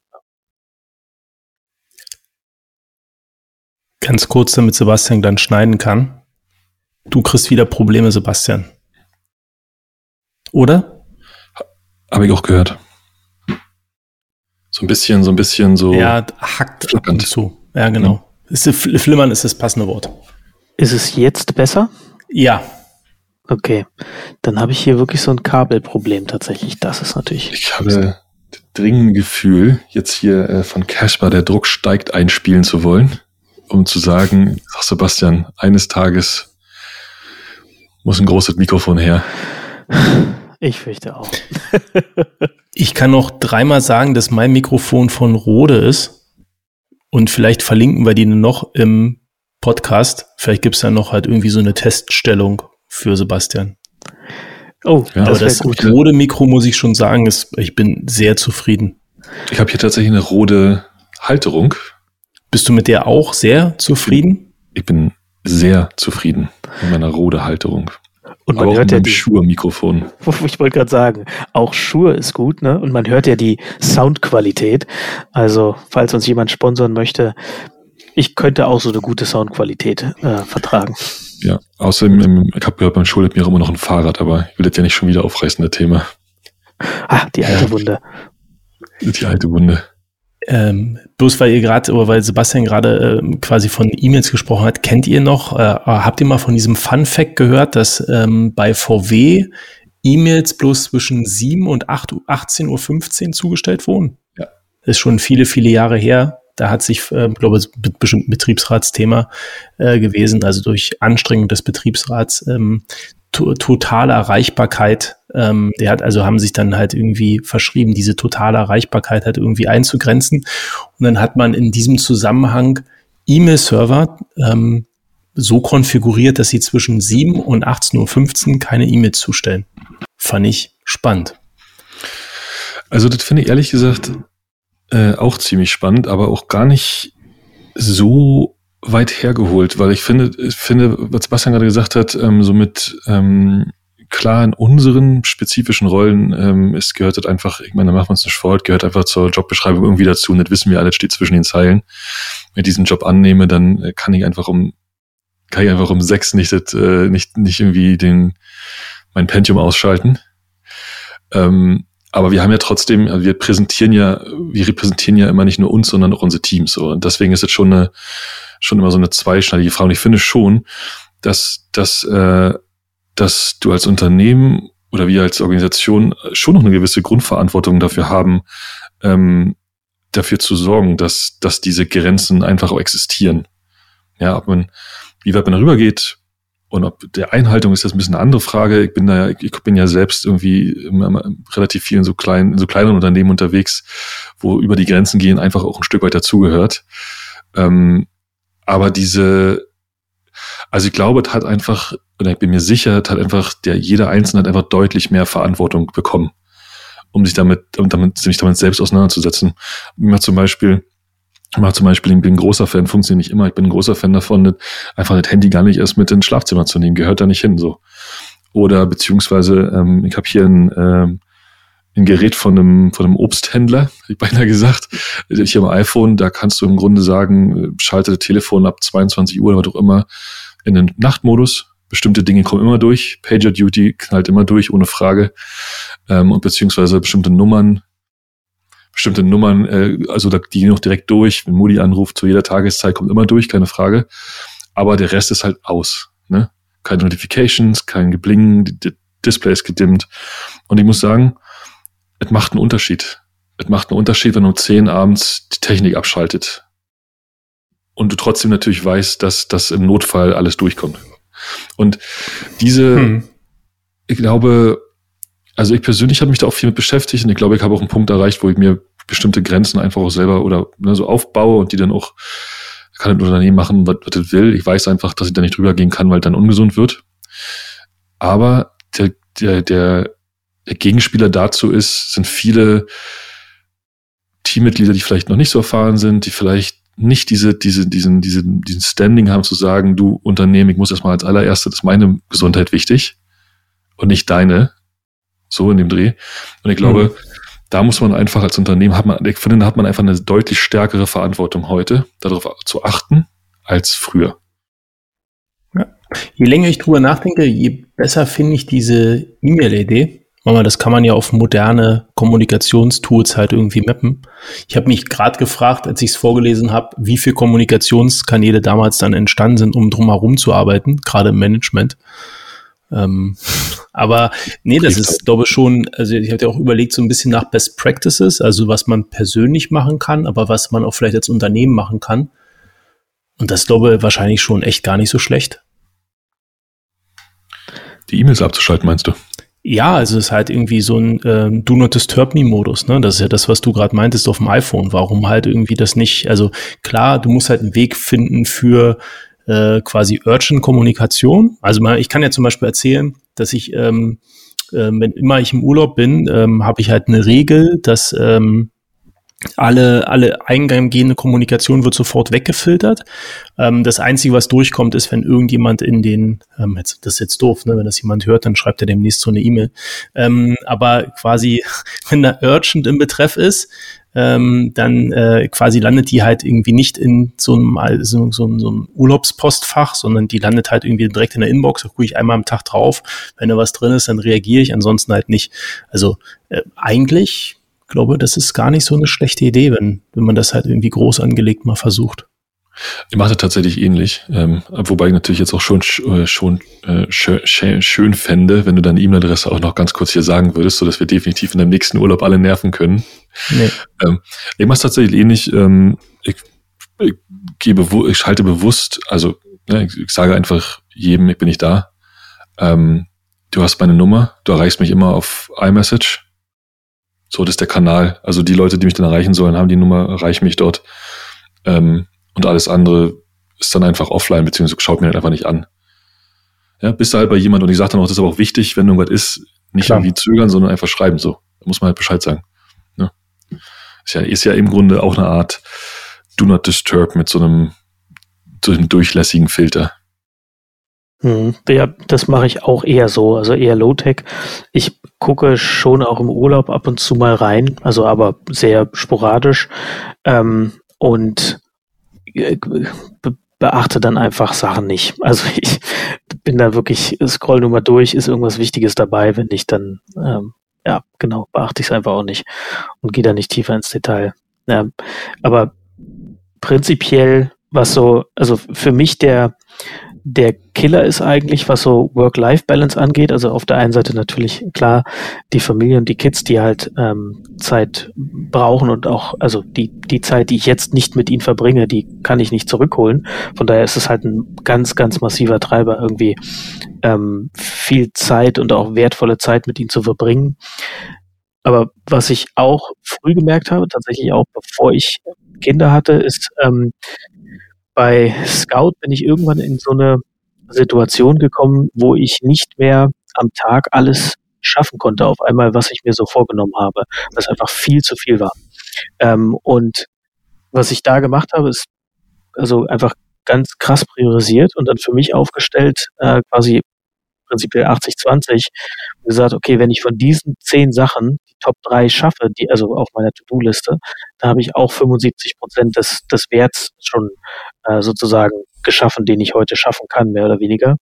Speaker 1: Ganz kurz, damit Sebastian dann schneiden kann. Du kriegst wieder Probleme, Sebastian. Oder?
Speaker 3: Habe ich auch gehört. So ein bisschen, so ein bisschen so.
Speaker 1: Ja, hackt ab und zu. Ja, genau. Ist, flimmern ist das passende Wort.
Speaker 2: Ist es jetzt besser?
Speaker 1: Ja.
Speaker 2: Okay. Dann habe ich hier wirklich so ein Kabelproblem tatsächlich. Das ist natürlich.
Speaker 3: Ich habe dringend Gefühl, jetzt hier äh, von Casper der Druck steigt einspielen zu wollen, um zu sagen, ach Sebastian, eines Tages muss ein großes Mikrofon her.
Speaker 2: Ich fürchte auch.
Speaker 1: ich kann noch dreimal sagen, dass mein Mikrofon von Rode ist. Und vielleicht verlinken wir die noch im Podcast. Vielleicht gibt es dann noch halt irgendwie so eine Teststellung für Sebastian. Oh, ja, aber das, das Rode Mikro muss ich schon sagen, ist, ich bin sehr zufrieden.
Speaker 3: Ich habe hier tatsächlich eine Rode Halterung.
Speaker 1: Bist du mit der auch sehr zufrieden?
Speaker 3: Ich bin, ich bin sehr zufrieden mit meiner Rode Halterung.
Speaker 2: Und man hört ja die Shure-Mikrofon. Ich wollte gerade sagen, auch Shure ist gut, ne? Und man hört ja die Soundqualität. Also, falls uns jemand sponsern möchte, ich könnte auch so eine gute Soundqualität äh, vertragen.
Speaker 3: Ja, außerdem, ich habe gehört, man schuldet mir auch immer noch ein Fahrrad, aber ich will jetzt ja nicht schon wieder aufreißen, das Thema.
Speaker 2: Ah, die alte ja. Wunde.
Speaker 3: Die alte Wunde.
Speaker 1: Ähm, bloß weil ihr gerade, oder weil Sebastian gerade äh, quasi von E-Mails gesprochen hat, kennt ihr noch, äh, habt ihr mal von diesem Fun Fact gehört, dass ähm, bei VW E-Mails bloß zwischen 7 und 8, 18.15 Uhr zugestellt wurden? Ja. Das ist schon viele, viele Jahre her. Da hat sich, äh, glaube ich, bestimmt ein Betriebsratsthema äh, gewesen, also durch Anstrengung des Betriebsrats ähm, to totale Erreichbarkeit. Ähm, der hat also haben sich dann halt irgendwie verschrieben, diese totale Erreichbarkeit halt irgendwie einzugrenzen. Und dann hat man in diesem Zusammenhang E-Mail-Server ähm, so konfiguriert, dass sie zwischen 7 und 18.15 Uhr keine E-Mails zustellen. Fand ich spannend.
Speaker 3: Also das finde ich ehrlich gesagt äh, auch ziemlich spannend, aber auch gar nicht so weit hergeholt, weil ich finde, ich finde, was Sebastian gerade gesagt hat, ähm, so mit ähm, klar in unseren spezifischen Rollen, ähm, es gehört halt einfach, ich meine, da machen wir uns nicht vor, gehört einfach zur Jobbeschreibung irgendwie dazu und das wissen wir alle, steht zwischen den Zeilen. Wenn ich diesen Job annehme, dann äh, kann ich einfach um, kann ich einfach um sechs nicht, das, äh, nicht, nicht irgendwie den, mein Pentium ausschalten. Ähm, aber wir haben ja trotzdem, also wir präsentieren ja, wir repräsentieren ja immer nicht nur uns, sondern auch unsere Teams. So. Und deswegen ist es schon eine, schon immer so eine zweischneidige Frage. Und ich finde schon, dass, dass, äh, dass du als Unternehmen oder wir als Organisation schon noch eine gewisse Grundverantwortung dafür haben, ähm, dafür zu sorgen, dass, dass diese Grenzen einfach auch existieren. Ja, ob man, wie weit man darüber geht, Und ob der Einhaltung ist das ein bisschen eine andere Frage. Ich bin da ja, ich bin ja selbst irgendwie relativ viel in so kleinen, in so kleinen Unternehmen unterwegs, wo über die Grenzen gehen einfach auch ein Stück weit dazugehört. Ähm, aber diese, also ich glaube, es hat einfach, oder ich bin mir sicher, es hat einfach, der, jeder Einzelne hat einfach deutlich mehr Verantwortung bekommen, um sich damit, um damit, sich damit selbst auseinanderzusetzen. Immer zum Beispiel, mache zum Beispiel, ich bin ein großer Fan, funktioniert nicht immer, ich bin ein großer Fan davon, einfach das Handy gar nicht erst mit ins Schlafzimmer zu nehmen, gehört da nicht hin, so. Oder beziehungsweise, ähm, ich habe hier ein, ähm, ein Gerät von einem, von einem Obsthändler, ich beinahe gesagt. Ich habe ein iPhone, da kannst du im Grunde sagen, schalte das Telefon ab 22 Uhr oder was auch immer in den Nachtmodus. Bestimmte Dinge kommen immer durch. Pager Duty knallt immer durch, ohne Frage. Ähm, und beziehungsweise bestimmte Nummern bestimmte Nummern, äh, also die gehen noch direkt durch. Wenn Moody anruft zu jeder Tageszeit, kommt immer durch, keine Frage. Aber der Rest ist halt aus. Ne? Keine Notifications, kein Gebling, die Display ist gedimmt. Und ich muss sagen, es macht einen Unterschied. Es macht einen Unterschied, wenn um 10 abends die Technik abschaltet. Und du trotzdem natürlich weißt, dass das im Notfall alles durchkommt. Und diese, hm. ich glaube, also ich persönlich habe mich da auch viel mit beschäftigt und ich glaube, ich habe auch einen Punkt erreicht, wo ich mir bestimmte Grenzen einfach auch selber oder ne, so aufbaue und die dann auch kann ein Unternehmen machen, was, was es will. Ich weiß einfach, dass ich da nicht drüber gehen kann, weil dann ungesund wird. Aber der, der, der, der Gegenspieler dazu ist, sind viele Teammitglieder, die vielleicht noch nicht so erfahren sind, die vielleicht nicht diese, diese, diesen, diesen, diesen Standing haben zu sagen, du Unternehmen, ich muss erstmal als allererstes, ist meine Gesundheit wichtig und nicht deine. So in dem Dreh. Und ich glaube, mhm da muss man einfach als Unternehmen, hat man, ich finde, da hat man einfach eine deutlich stärkere Verantwortung heute, darauf zu achten, als früher.
Speaker 1: Ja. Je länger ich drüber nachdenke, je besser finde ich diese E-Mail-Idee. Das kann man ja auf moderne Kommunikationstools halt irgendwie mappen. Ich habe mich gerade gefragt, als ich es vorgelesen habe, wie viele Kommunikationskanäle damals dann entstanden sind, um drumherum zu arbeiten, gerade im Management. Ähm, aber nee, das ist, glaube ich, schon, also ich hatte ja auch überlegt, so ein bisschen nach Best Practices, also was man persönlich machen kann, aber was man auch vielleicht als Unternehmen machen kann. Und das glaube ich wahrscheinlich schon echt gar nicht so schlecht.
Speaker 3: Die E-Mails abzuschalten, meinst du?
Speaker 1: Ja, also es ist halt irgendwie so ein ähm, Do Not Disturb Me Modus, ne? Das ist ja das, was du gerade meintest auf dem iPhone. Warum halt irgendwie das nicht? Also klar, du musst halt einen Weg finden für äh, quasi Urgent-Kommunikation. Also mal, ich kann ja zum Beispiel erzählen, dass ich, ähm, äh, wenn immer ich im Urlaub bin, ähm, habe ich halt eine Regel, dass ähm, alle, alle eingehende Kommunikation wird sofort weggefiltert. Ähm, das Einzige, was durchkommt, ist, wenn irgendjemand in den, ähm, jetzt, das ist jetzt doof, ne? wenn das jemand hört, dann schreibt er demnächst so eine E-Mail. Ähm, aber quasi, wenn da Urgent im Betreff ist, ähm, dann äh, quasi landet die halt irgendwie nicht in so einem, so, so, so einem Urlaubspostfach, sondern die landet halt irgendwie direkt in der Inbox. Da gucke ich einmal am Tag drauf. Wenn da was drin ist, dann reagiere ich, ansonsten halt nicht. Also äh, eigentlich glaube, das ist gar nicht so eine schlechte Idee, wenn, wenn man das halt irgendwie groß angelegt mal versucht.
Speaker 3: Ich mache das tatsächlich ähnlich, ähm, wobei ich natürlich jetzt auch schon, äh, schon äh, schön, schön fände, wenn du deine E-Mail-Adresse auch noch ganz kurz hier sagen würdest, so dass wir definitiv in dem nächsten Urlaub alle nerven können. Nee. Ähm, ich mache es tatsächlich ähnlich. Ähm, ich, ich, gebe, ich schalte bewusst, also ne, ich, ich, sage einfach jedem, ich bin nicht da. Ähm, du hast meine Nummer, du erreichst mich immer auf iMessage. So, das ist der Kanal. Also die Leute, die mich dann erreichen sollen, haben die Nummer, erreichen mich dort. Ähm, und alles andere ist dann einfach offline, beziehungsweise schaut mir dann einfach nicht an. Ja, bist du halt bei jemand und ich sage dann auch, das ist aber auch wichtig, wenn irgendwas ist, nicht Klar. irgendwie zögern, sondern einfach schreiben so. Da muss man halt Bescheid sagen. Ja. Ist ja, ist ja im Grunde auch eine Art Do Not Disturb mit so einem, so einem durchlässigen Filter.
Speaker 2: Hm, ja, das mache ich auch eher so, also eher Low-Tech. Ich gucke schon auch im Urlaub ab und zu mal rein, also aber sehr sporadisch. Ähm, und äh, be beachte dann einfach Sachen nicht. Also ich bin da wirklich, scroll nur mal durch, ist irgendwas Wichtiges dabei, wenn nicht, dann ähm, ja, genau, beachte ich es einfach auch nicht und gehe da nicht tiefer ins Detail. Ja, aber prinzipiell, was so, also für mich der der Killer ist eigentlich, was so Work-Life-Balance angeht. Also auf der einen Seite natürlich klar die Familie und die Kids, die halt ähm, Zeit brauchen und auch, also die, die Zeit, die ich jetzt nicht mit ihnen verbringe, die kann ich nicht zurückholen. Von daher ist es halt ein ganz, ganz massiver Treiber, irgendwie ähm, viel Zeit und auch wertvolle Zeit mit ihnen zu verbringen. Aber was ich auch früh gemerkt habe, tatsächlich auch bevor ich Kinder hatte, ist, ähm, bei Scout bin ich irgendwann in so eine Situation gekommen, wo ich nicht mehr am Tag alles schaffen konnte auf einmal, was ich mir so vorgenommen habe, was einfach viel zu viel war. Ähm, und was ich da gemacht habe, ist also einfach ganz krass priorisiert und dann für mich aufgestellt, äh, quasi prinzipiell 80-20 gesagt, okay, wenn ich von diesen zehn Sachen Top 3 schaffe, die also auf meiner To-Do-Liste, da habe ich auch 75 Prozent des, des Werts schon äh, sozusagen geschaffen, den ich heute schaffen kann, mehr oder weniger.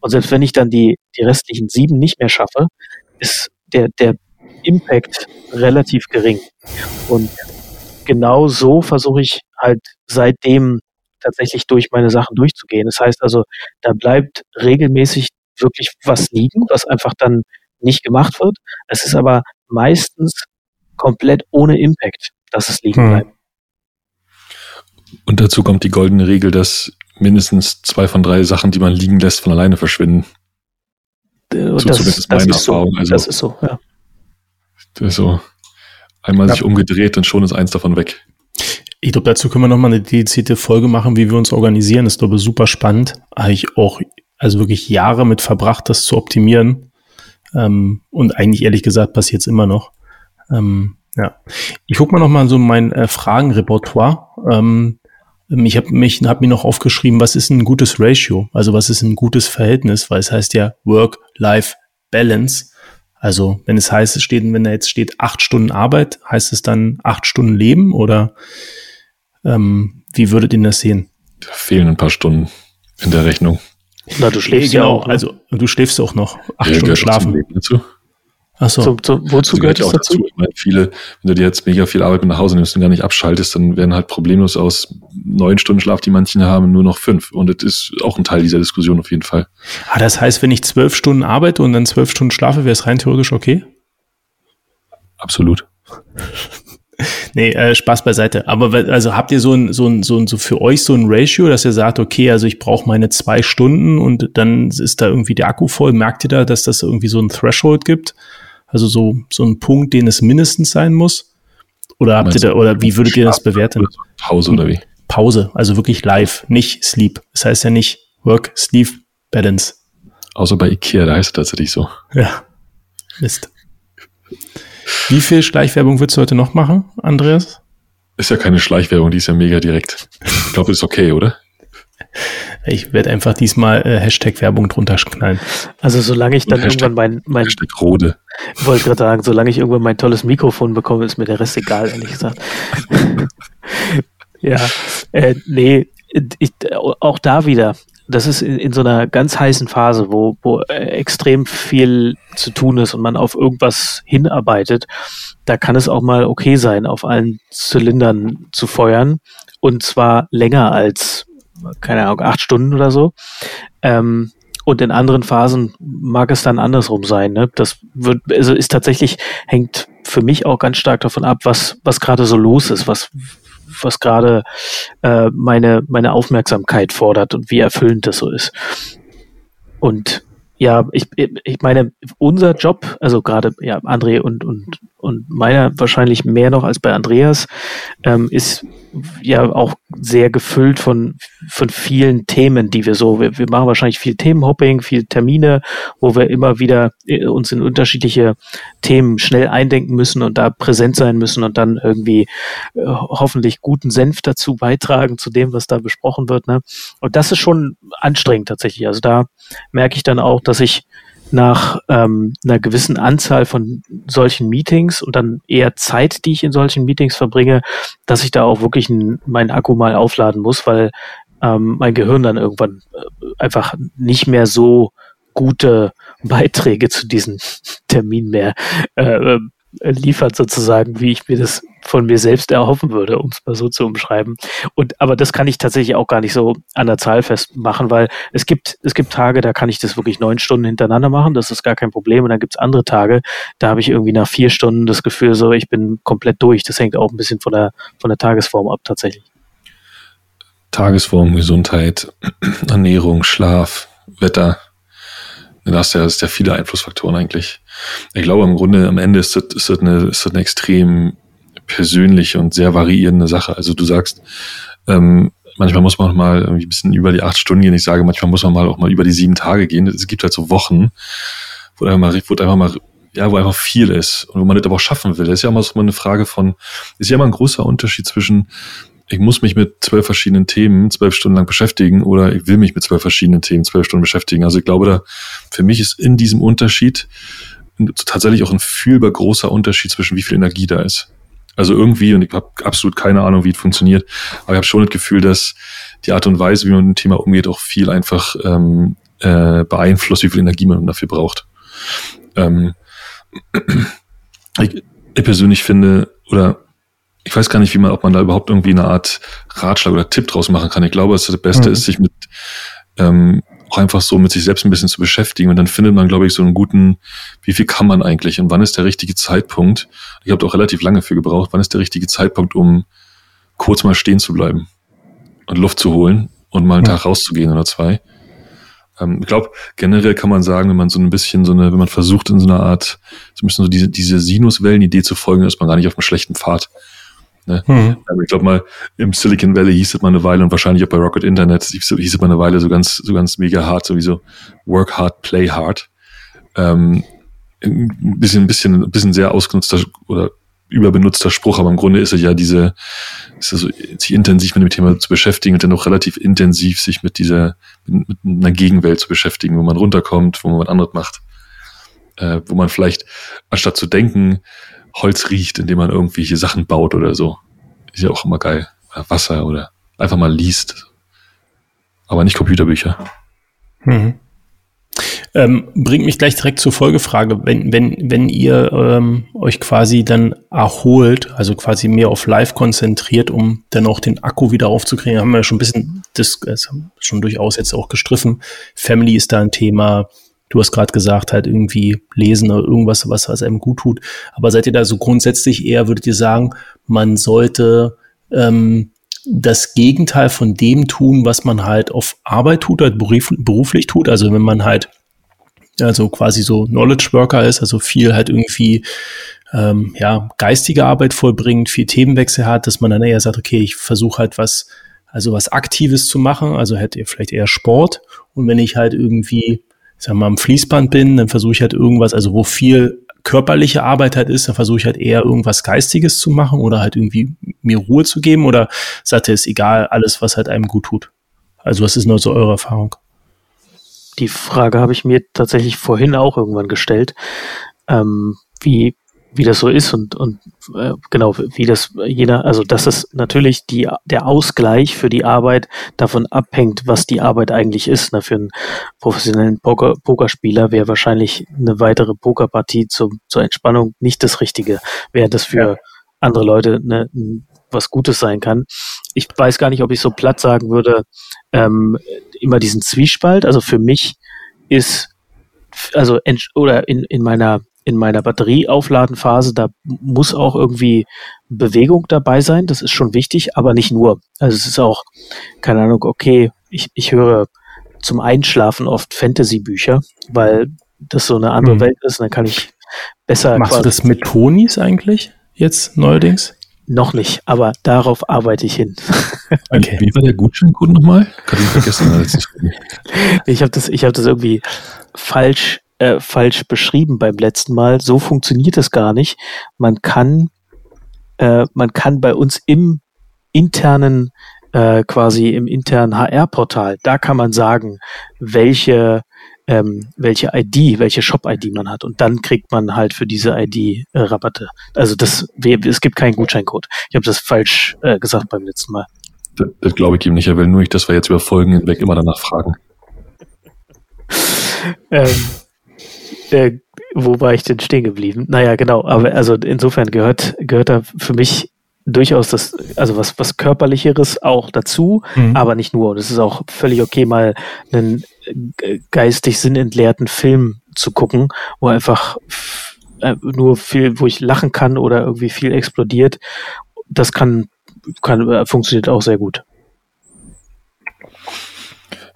Speaker 2: Und selbst wenn ich dann die, die restlichen sieben nicht mehr schaffe, ist der, der Impact relativ gering. Und genau so versuche ich halt seitdem tatsächlich durch meine Sachen durchzugehen. Das heißt also, da bleibt regelmäßig wirklich was liegen, was einfach dann nicht gemacht wird. Es ist aber meistens komplett ohne Impact, dass es liegen hm. bleibt.
Speaker 3: Und dazu kommt die goldene Regel, dass mindestens zwei von drei Sachen, die man liegen lässt, von alleine verschwinden.
Speaker 2: Äh, so das, zumindest meine Erfahrung. So, also, das ist so, ja.
Speaker 3: Das ist so. Einmal ja. sich umgedreht und schon ist eins davon weg.
Speaker 1: Ich glaube, dazu können wir nochmal eine dedizierte Folge machen, wie wir uns organisieren. Das ist, glaube ich, super spannend. Habe ich auch also wirklich Jahre mit verbracht, das zu optimieren. Ähm, und eigentlich ehrlich gesagt passiert es immer noch. Ähm, ja. Ich gucke mal noch mal so mein äh, Fragenrepertoire. Ähm, ich habe mich hab mir noch aufgeschrieben, was ist ein gutes Ratio? Also was ist ein gutes Verhältnis? Weil es heißt ja Work-Life-Balance. Also wenn es heißt, es steht, wenn da jetzt steht acht Stunden Arbeit, heißt es dann acht Stunden Leben oder ähm, wie würdet ihr das sehen?
Speaker 3: Da fehlen ein paar Stunden in der Rechnung.
Speaker 2: Na, du schläfst ja, genau, auch.
Speaker 1: Ne? Also du schläfst auch noch acht ja, Stunden schlafen.
Speaker 3: Dazu.
Speaker 2: Ach so. Zum, zum, wozu gehört das dazu? dazu?
Speaker 3: Ich meine, viele, wenn du dir jetzt mega viel Arbeit mit nach Hause nimmst und gar nicht abschaltest, dann werden halt problemlos aus neun Stunden Schlaf, die manche haben, nur noch fünf. Und das ist auch ein Teil dieser Diskussion auf jeden Fall.
Speaker 1: Ah, das heißt, wenn ich zwölf Stunden arbeite und dann zwölf Stunden schlafe, wäre es rein theoretisch okay?
Speaker 3: Absolut.
Speaker 1: nee, äh, Spaß beiseite. Aber also habt ihr so ein, so ein, so ein, so für euch so ein Ratio, dass ihr sagt, okay, also ich brauche meine zwei Stunden und dann ist da irgendwie der Akku voll. Merkt ihr da, dass das irgendwie so ein Threshold gibt? Also so, so ein Punkt, den es mindestens sein muss? Oder habt ihr da, oder wie würdet ihr das bewerten?
Speaker 3: Pause oder wie?
Speaker 1: Pause, also wirklich live, nicht Sleep. Das heißt ja nicht Work, Sleep, Balance.
Speaker 3: Außer bei Ikea, da heißt es tatsächlich so.
Speaker 1: Ja. Mist. Wie viel Schleichwerbung würdest du heute noch machen, Andreas?
Speaker 3: Ist ja keine Schleichwerbung, die ist ja mega direkt. Ich glaube, ist okay, oder?
Speaker 1: Ich werde einfach diesmal äh, Hashtag Werbung drunter knallen.
Speaker 2: Also solange ich dann irgendwann mein, mein
Speaker 3: Hashtag Rode.
Speaker 2: Wollte gerade sagen, solange ich irgendwann mein tolles Mikrofon bekomme, ist mir der Rest egal, ehrlich gesagt. ja, äh, nee, ich, auch da wieder das ist in, in, so einer ganz heißen Phase, wo, wo äh, extrem viel zu tun ist und man auf irgendwas hinarbeitet, da kann es auch mal okay sein, auf allen Zylindern zu feuern und zwar länger als, keine Ahnung, acht Stunden oder so. Ähm, und in anderen Phasen mag es dann andersrum sein. Ne? Das wird, also ist tatsächlich, hängt für mich auch ganz stark davon ab, was, was gerade so los ist, was, was gerade äh, meine, meine Aufmerksamkeit fordert und wie erfüllend das so ist. Und ja, ich, ich meine, unser Job, also gerade ja, André und, und, und meiner wahrscheinlich mehr noch als bei Andreas, ähm, ist ja auch sehr gefüllt von, von vielen Themen, die wir so, wir, wir machen wahrscheinlich viel Themenhopping, viel Termine, wo wir immer wieder äh, uns in unterschiedliche Themen schnell eindenken müssen und da präsent sein müssen und dann irgendwie äh, hoffentlich guten Senf dazu beitragen zu dem, was da besprochen wird. Ne? Und das ist schon anstrengend tatsächlich. Also da merke ich dann auch, dass ich nach ähm, einer gewissen Anzahl von solchen Meetings und dann eher Zeit, die ich in solchen Meetings verbringe, dass ich da auch wirklich meinen Akku mal aufladen muss, weil ähm, mein Gehirn dann irgendwann äh, einfach nicht mehr so gute Beiträge zu diesen Terminen mehr äh, liefert sozusagen, wie ich mir das von mir selbst erhoffen würde, um es mal so zu umschreiben. Und aber das kann ich tatsächlich auch gar nicht so an der Zahl festmachen, weil es gibt, es gibt Tage, da kann ich das wirklich neun Stunden hintereinander machen, das ist gar kein Problem. Und dann gibt es andere Tage, da habe ich irgendwie nach vier Stunden das Gefühl, so ich bin komplett durch. Das hängt auch ein bisschen von der, von der Tagesform ab tatsächlich.
Speaker 3: Tagesform, Gesundheit, Ernährung, Schlaf, Wetter. Das ja viele Einflussfaktoren eigentlich. Ich glaube, im Grunde am Ende ist das, ist das, eine, ist das eine extrem persönliche und sehr variierende Sache. Also du sagst, ähm, manchmal muss man mal irgendwie ein bisschen über die acht Stunden gehen. Ich sage, manchmal muss man mal auch mal über die sieben Tage gehen. Es gibt halt so Wochen, wo einfach mal, wo einfach mal ja, wo einfach viel ist und wo man das aber auch schaffen will. Das ist ja immer so eine Frage von, ist ja immer ein großer Unterschied zwischen, ich muss mich mit zwölf verschiedenen Themen zwölf Stunden lang beschäftigen oder ich will mich mit zwölf verschiedenen Themen zwölf Stunden beschäftigen. Also ich glaube, da für mich ist in diesem Unterschied tatsächlich auch ein fühlbar großer Unterschied zwischen wie viel Energie da ist. Also irgendwie, und ich habe absolut keine Ahnung, wie es funktioniert, aber ich habe schon das Gefühl, dass die Art und Weise, wie man mit dem Thema umgeht, auch viel einfach ähm, äh, beeinflusst, wie viel Energie man dafür braucht. Ähm, ich, ich persönlich finde, oder ich weiß gar nicht, wie man, ob man da überhaupt irgendwie eine Art Ratschlag oder Tipp draus machen kann. Ich glaube, dass das Beste mhm. ist, sich mit ähm, auch einfach so mit sich selbst ein bisschen zu beschäftigen. Und dann findet man, glaube ich, so einen guten, wie viel kann man eigentlich und wann ist der richtige Zeitpunkt? Ich habe auch relativ lange für gebraucht. Wann ist der richtige Zeitpunkt, um kurz mal stehen zu bleiben und Luft zu holen und mal einen ja. Tag rauszugehen oder zwei? Ähm, ich glaube, generell kann man sagen, wenn man so ein bisschen so eine, wenn man versucht in so einer Art, so ein bisschen so diese, diese Sinuswellen-Idee zu folgen, ist man gar nicht auf einem schlechten Pfad. Ne? Mhm. ich glaube mal, im Silicon Valley hieß es mal eine Weile und wahrscheinlich auch bei Rocket Internet hieß es mal eine Weile so ganz, so ganz mega hart, sowieso work hard, play hard. Ähm, ein bisschen, ein bisschen, ein bisschen sehr ausgenutzter oder überbenutzter Spruch, aber im Grunde ist es ja diese, ist es so, sich intensiv mit dem Thema zu beschäftigen und dann auch relativ intensiv sich mit dieser, mit, mit einer Gegenwelt zu beschäftigen, wo man runterkommt, wo man was anderes macht, äh, wo man vielleicht, anstatt zu denken, Holz riecht, indem man irgendwelche Sachen baut oder so. Ist ja auch immer geil. Wasser oder einfach mal liest. Aber nicht Computerbücher. Mhm.
Speaker 1: Ähm, bringt mich gleich direkt zur Folgefrage. Wenn, wenn, wenn ihr ähm, euch quasi dann erholt, also quasi mehr auf Live konzentriert, um dann auch den Akku wieder aufzukriegen, haben wir schon ein bisschen, das, das schon durchaus jetzt auch gestriffen. Family ist da ein Thema, Du hast gerade gesagt, halt irgendwie lesen oder irgendwas, was, was einem gut tut. Aber seid ihr da so grundsätzlich eher, würdet ihr sagen, man sollte ähm, das Gegenteil von dem tun, was man halt auf Arbeit tut, halt beruf, beruflich tut. Also wenn man halt also quasi so Knowledge Worker ist, also viel halt irgendwie ähm, ja geistige Arbeit vollbringt, viel Themenwechsel hat, dass man dann eher sagt, okay, ich versuche halt was also was Aktives zu machen, also hätte ihr vielleicht eher Sport und wenn ich halt irgendwie sag mal, am Fließband bin, dann versuche ich halt irgendwas, also wo viel körperliche Arbeit halt ist, dann versuche ich halt eher irgendwas Geistiges zu machen oder halt irgendwie mir Ruhe zu geben oder sagt ihr, ist egal, alles, was halt einem gut tut. Also was ist nur so eure Erfahrung?
Speaker 2: Die Frage habe ich mir tatsächlich vorhin auch irgendwann gestellt. Ähm, wie wie das so ist und, und äh, genau, wie das jeder, also dass es natürlich die, der Ausgleich für die Arbeit davon abhängt, was die Arbeit eigentlich ist. Ne? Für einen professionellen Poker, Pokerspieler wäre wahrscheinlich eine weitere Pokerpartie zum, zur Entspannung nicht das Richtige, während das für ja. andere Leute ne, was Gutes sein kann. Ich weiß gar nicht, ob ich so platt sagen würde, ähm, immer diesen Zwiespalt. Also für mich ist also oder in, in meiner in meiner Batterieaufladenphase, da muss auch irgendwie Bewegung dabei sein. Das ist schon wichtig, aber nicht nur. Also es ist auch, keine Ahnung, okay, ich, ich höre zum Einschlafen oft Fantasy-Bücher, weil das so eine andere hm. Welt ist. Dann kann ich besser.
Speaker 1: Machst du das mit Tonis eigentlich jetzt neuerdings?
Speaker 2: Noch nicht, aber darauf arbeite ich hin.
Speaker 3: Okay. Wie war der Gutscheincode nochmal? Kann ich vergessen.
Speaker 2: ich habe das, ich habe das irgendwie falsch äh, falsch beschrieben beim letzten Mal. So funktioniert es gar nicht. Man kann, äh, man kann bei uns im internen, äh, quasi im internen HR-Portal, da kann man sagen, welche ähm, welche ID, welche Shop-ID man hat. Und dann kriegt man halt für diese ID äh, Rabatte. Also das, es gibt keinen Gutscheincode. Ich habe das falsch äh, gesagt beim letzten Mal.
Speaker 3: Das, das glaube ich ihm nicht. Er will nur nicht, dass wir jetzt über Folgen hinweg immer danach fragen.
Speaker 2: ähm, äh, wo war ich denn stehen geblieben? Naja, genau, aber also insofern gehört, gehört da für mich durchaus das, also was, was körperlicheres auch dazu, mhm. aber nicht nur. Und es ist auch völlig okay, mal einen geistig sinnentleerten Film zu gucken, wo einfach äh, nur viel, wo ich lachen kann oder irgendwie viel explodiert. Das kann, kann äh, funktioniert auch sehr gut.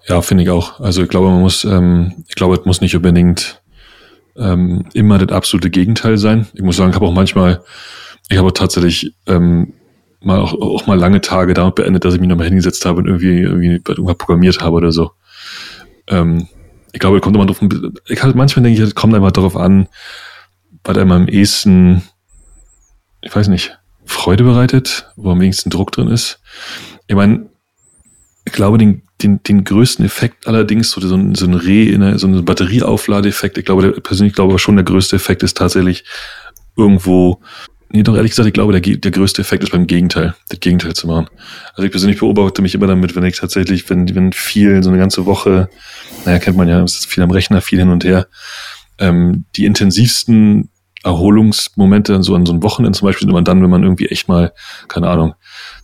Speaker 3: Ja, finde ich auch. Also ich glaube, man muss, ähm, ich glaube, es muss nicht unbedingt ähm, immer das absolute Gegenteil sein. Ich muss sagen, ich habe auch manchmal, ich habe tatsächlich ähm, mal auch, auch mal lange Tage damit beendet, dass ich mich nochmal hingesetzt habe und irgendwie, irgendwie irgendwas programmiert habe oder so. Ähm, ich glaube, kommt immer drauf, ich halt manchmal denke ich, es kommt einfach darauf an, was einem am ehesten, ich weiß nicht, Freude bereitet, wo am wenigsten Druck drin ist. Ich meine, ich glaube, den, den, den größten Effekt allerdings, so, so ein, so ein Re, so ein Batterieaufladeeffekt, ich glaube, der, persönlich glaube ich schon, der größte Effekt ist tatsächlich irgendwo, nee, doch ehrlich gesagt, ich glaube, der, der größte Effekt ist beim Gegenteil, das Gegenteil zu machen. Also ich persönlich beobachte mich immer damit, wenn ich tatsächlich, wenn, wenn viel, so eine ganze Woche, naja, kennt man ja, es ist viel am Rechner, viel hin und her, ähm, die intensivsten Erholungsmomente, so an so einem Wochenende zum Beispiel, sind immer dann, wenn man irgendwie echt mal, keine Ahnung,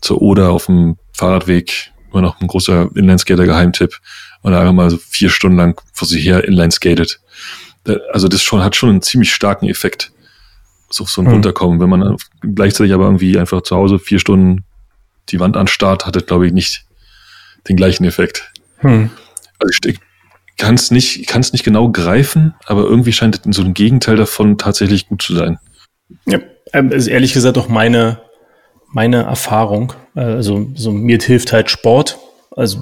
Speaker 3: zur Oder auf dem Fahrradweg immer noch ein großer Inlineskater-Geheimtipp und einfach mal so vier Stunden lang vor sich her inline skatet. Also das schon, hat schon einen ziemlich starken Effekt. So, so ein mhm. Runterkommen. Wenn man gleichzeitig aber irgendwie einfach zu Hause vier Stunden die Wand anstarrt, hat das, glaube ich, nicht den gleichen Effekt. Mhm. Also ich kann es nicht, kann es nicht genau greifen, aber irgendwie scheint so ein Gegenteil davon tatsächlich gut zu sein.
Speaker 1: Ja, ähm, ist ehrlich gesagt auch meine, meine Erfahrung. Also so mir hilft halt Sport. Also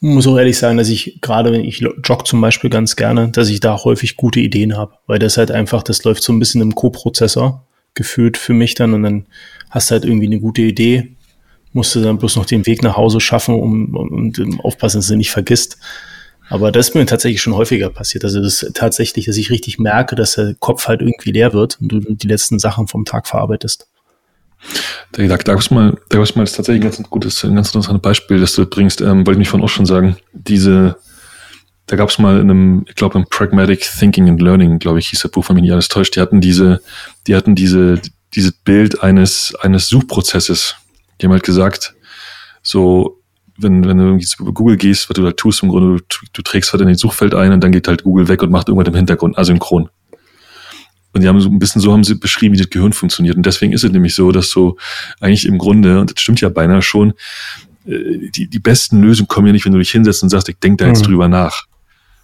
Speaker 1: muss auch ehrlich sagen, dass ich gerade wenn ich jogge zum Beispiel ganz gerne, dass ich da häufig gute Ideen habe, weil das halt einfach, das läuft so ein bisschen im Co-Prozessor gefühlt für mich dann und dann hast du halt irgendwie eine gute Idee, musst du dann bloß noch den Weg nach Hause schaffen, um, um, um aufpassen, dass du nicht vergisst. Aber das ist mir tatsächlich schon häufiger passiert. Also das ist tatsächlich, dass ich richtig merke, dass der Kopf halt irgendwie leer wird und du die letzten Sachen vom Tag verarbeitest.
Speaker 3: Da, da gab es mal, da gab es mal tatsächlich ein ganz gutes, ein ganz interessantes Beispiel, das du bringst, ähm, wollte ich mich von auch schon sagen. Diese, da gab es mal in einem, ich glaube, im Pragmatic Thinking and Learning, glaube ich, hieß das Buch, wenn mich nicht alles täuscht, die hatten diese, die hatten diese, dieses Bild eines, eines Suchprozesses. Die haben halt gesagt, so, wenn, wenn du irgendwie zu Google gehst, was du da tust, im Grunde, du, du trägst halt in das Suchfeld ein und dann geht halt Google weg und macht irgendwas im Hintergrund asynchron. Und die haben so ein bisschen so haben sie beschrieben, wie das Gehirn funktioniert. Und deswegen ist es nämlich so, dass so eigentlich im Grunde, und das stimmt ja beinahe schon, äh, die, die besten Lösungen kommen ja nicht, wenn du dich hinsetzt und sagst, ich denke da jetzt mhm. drüber nach.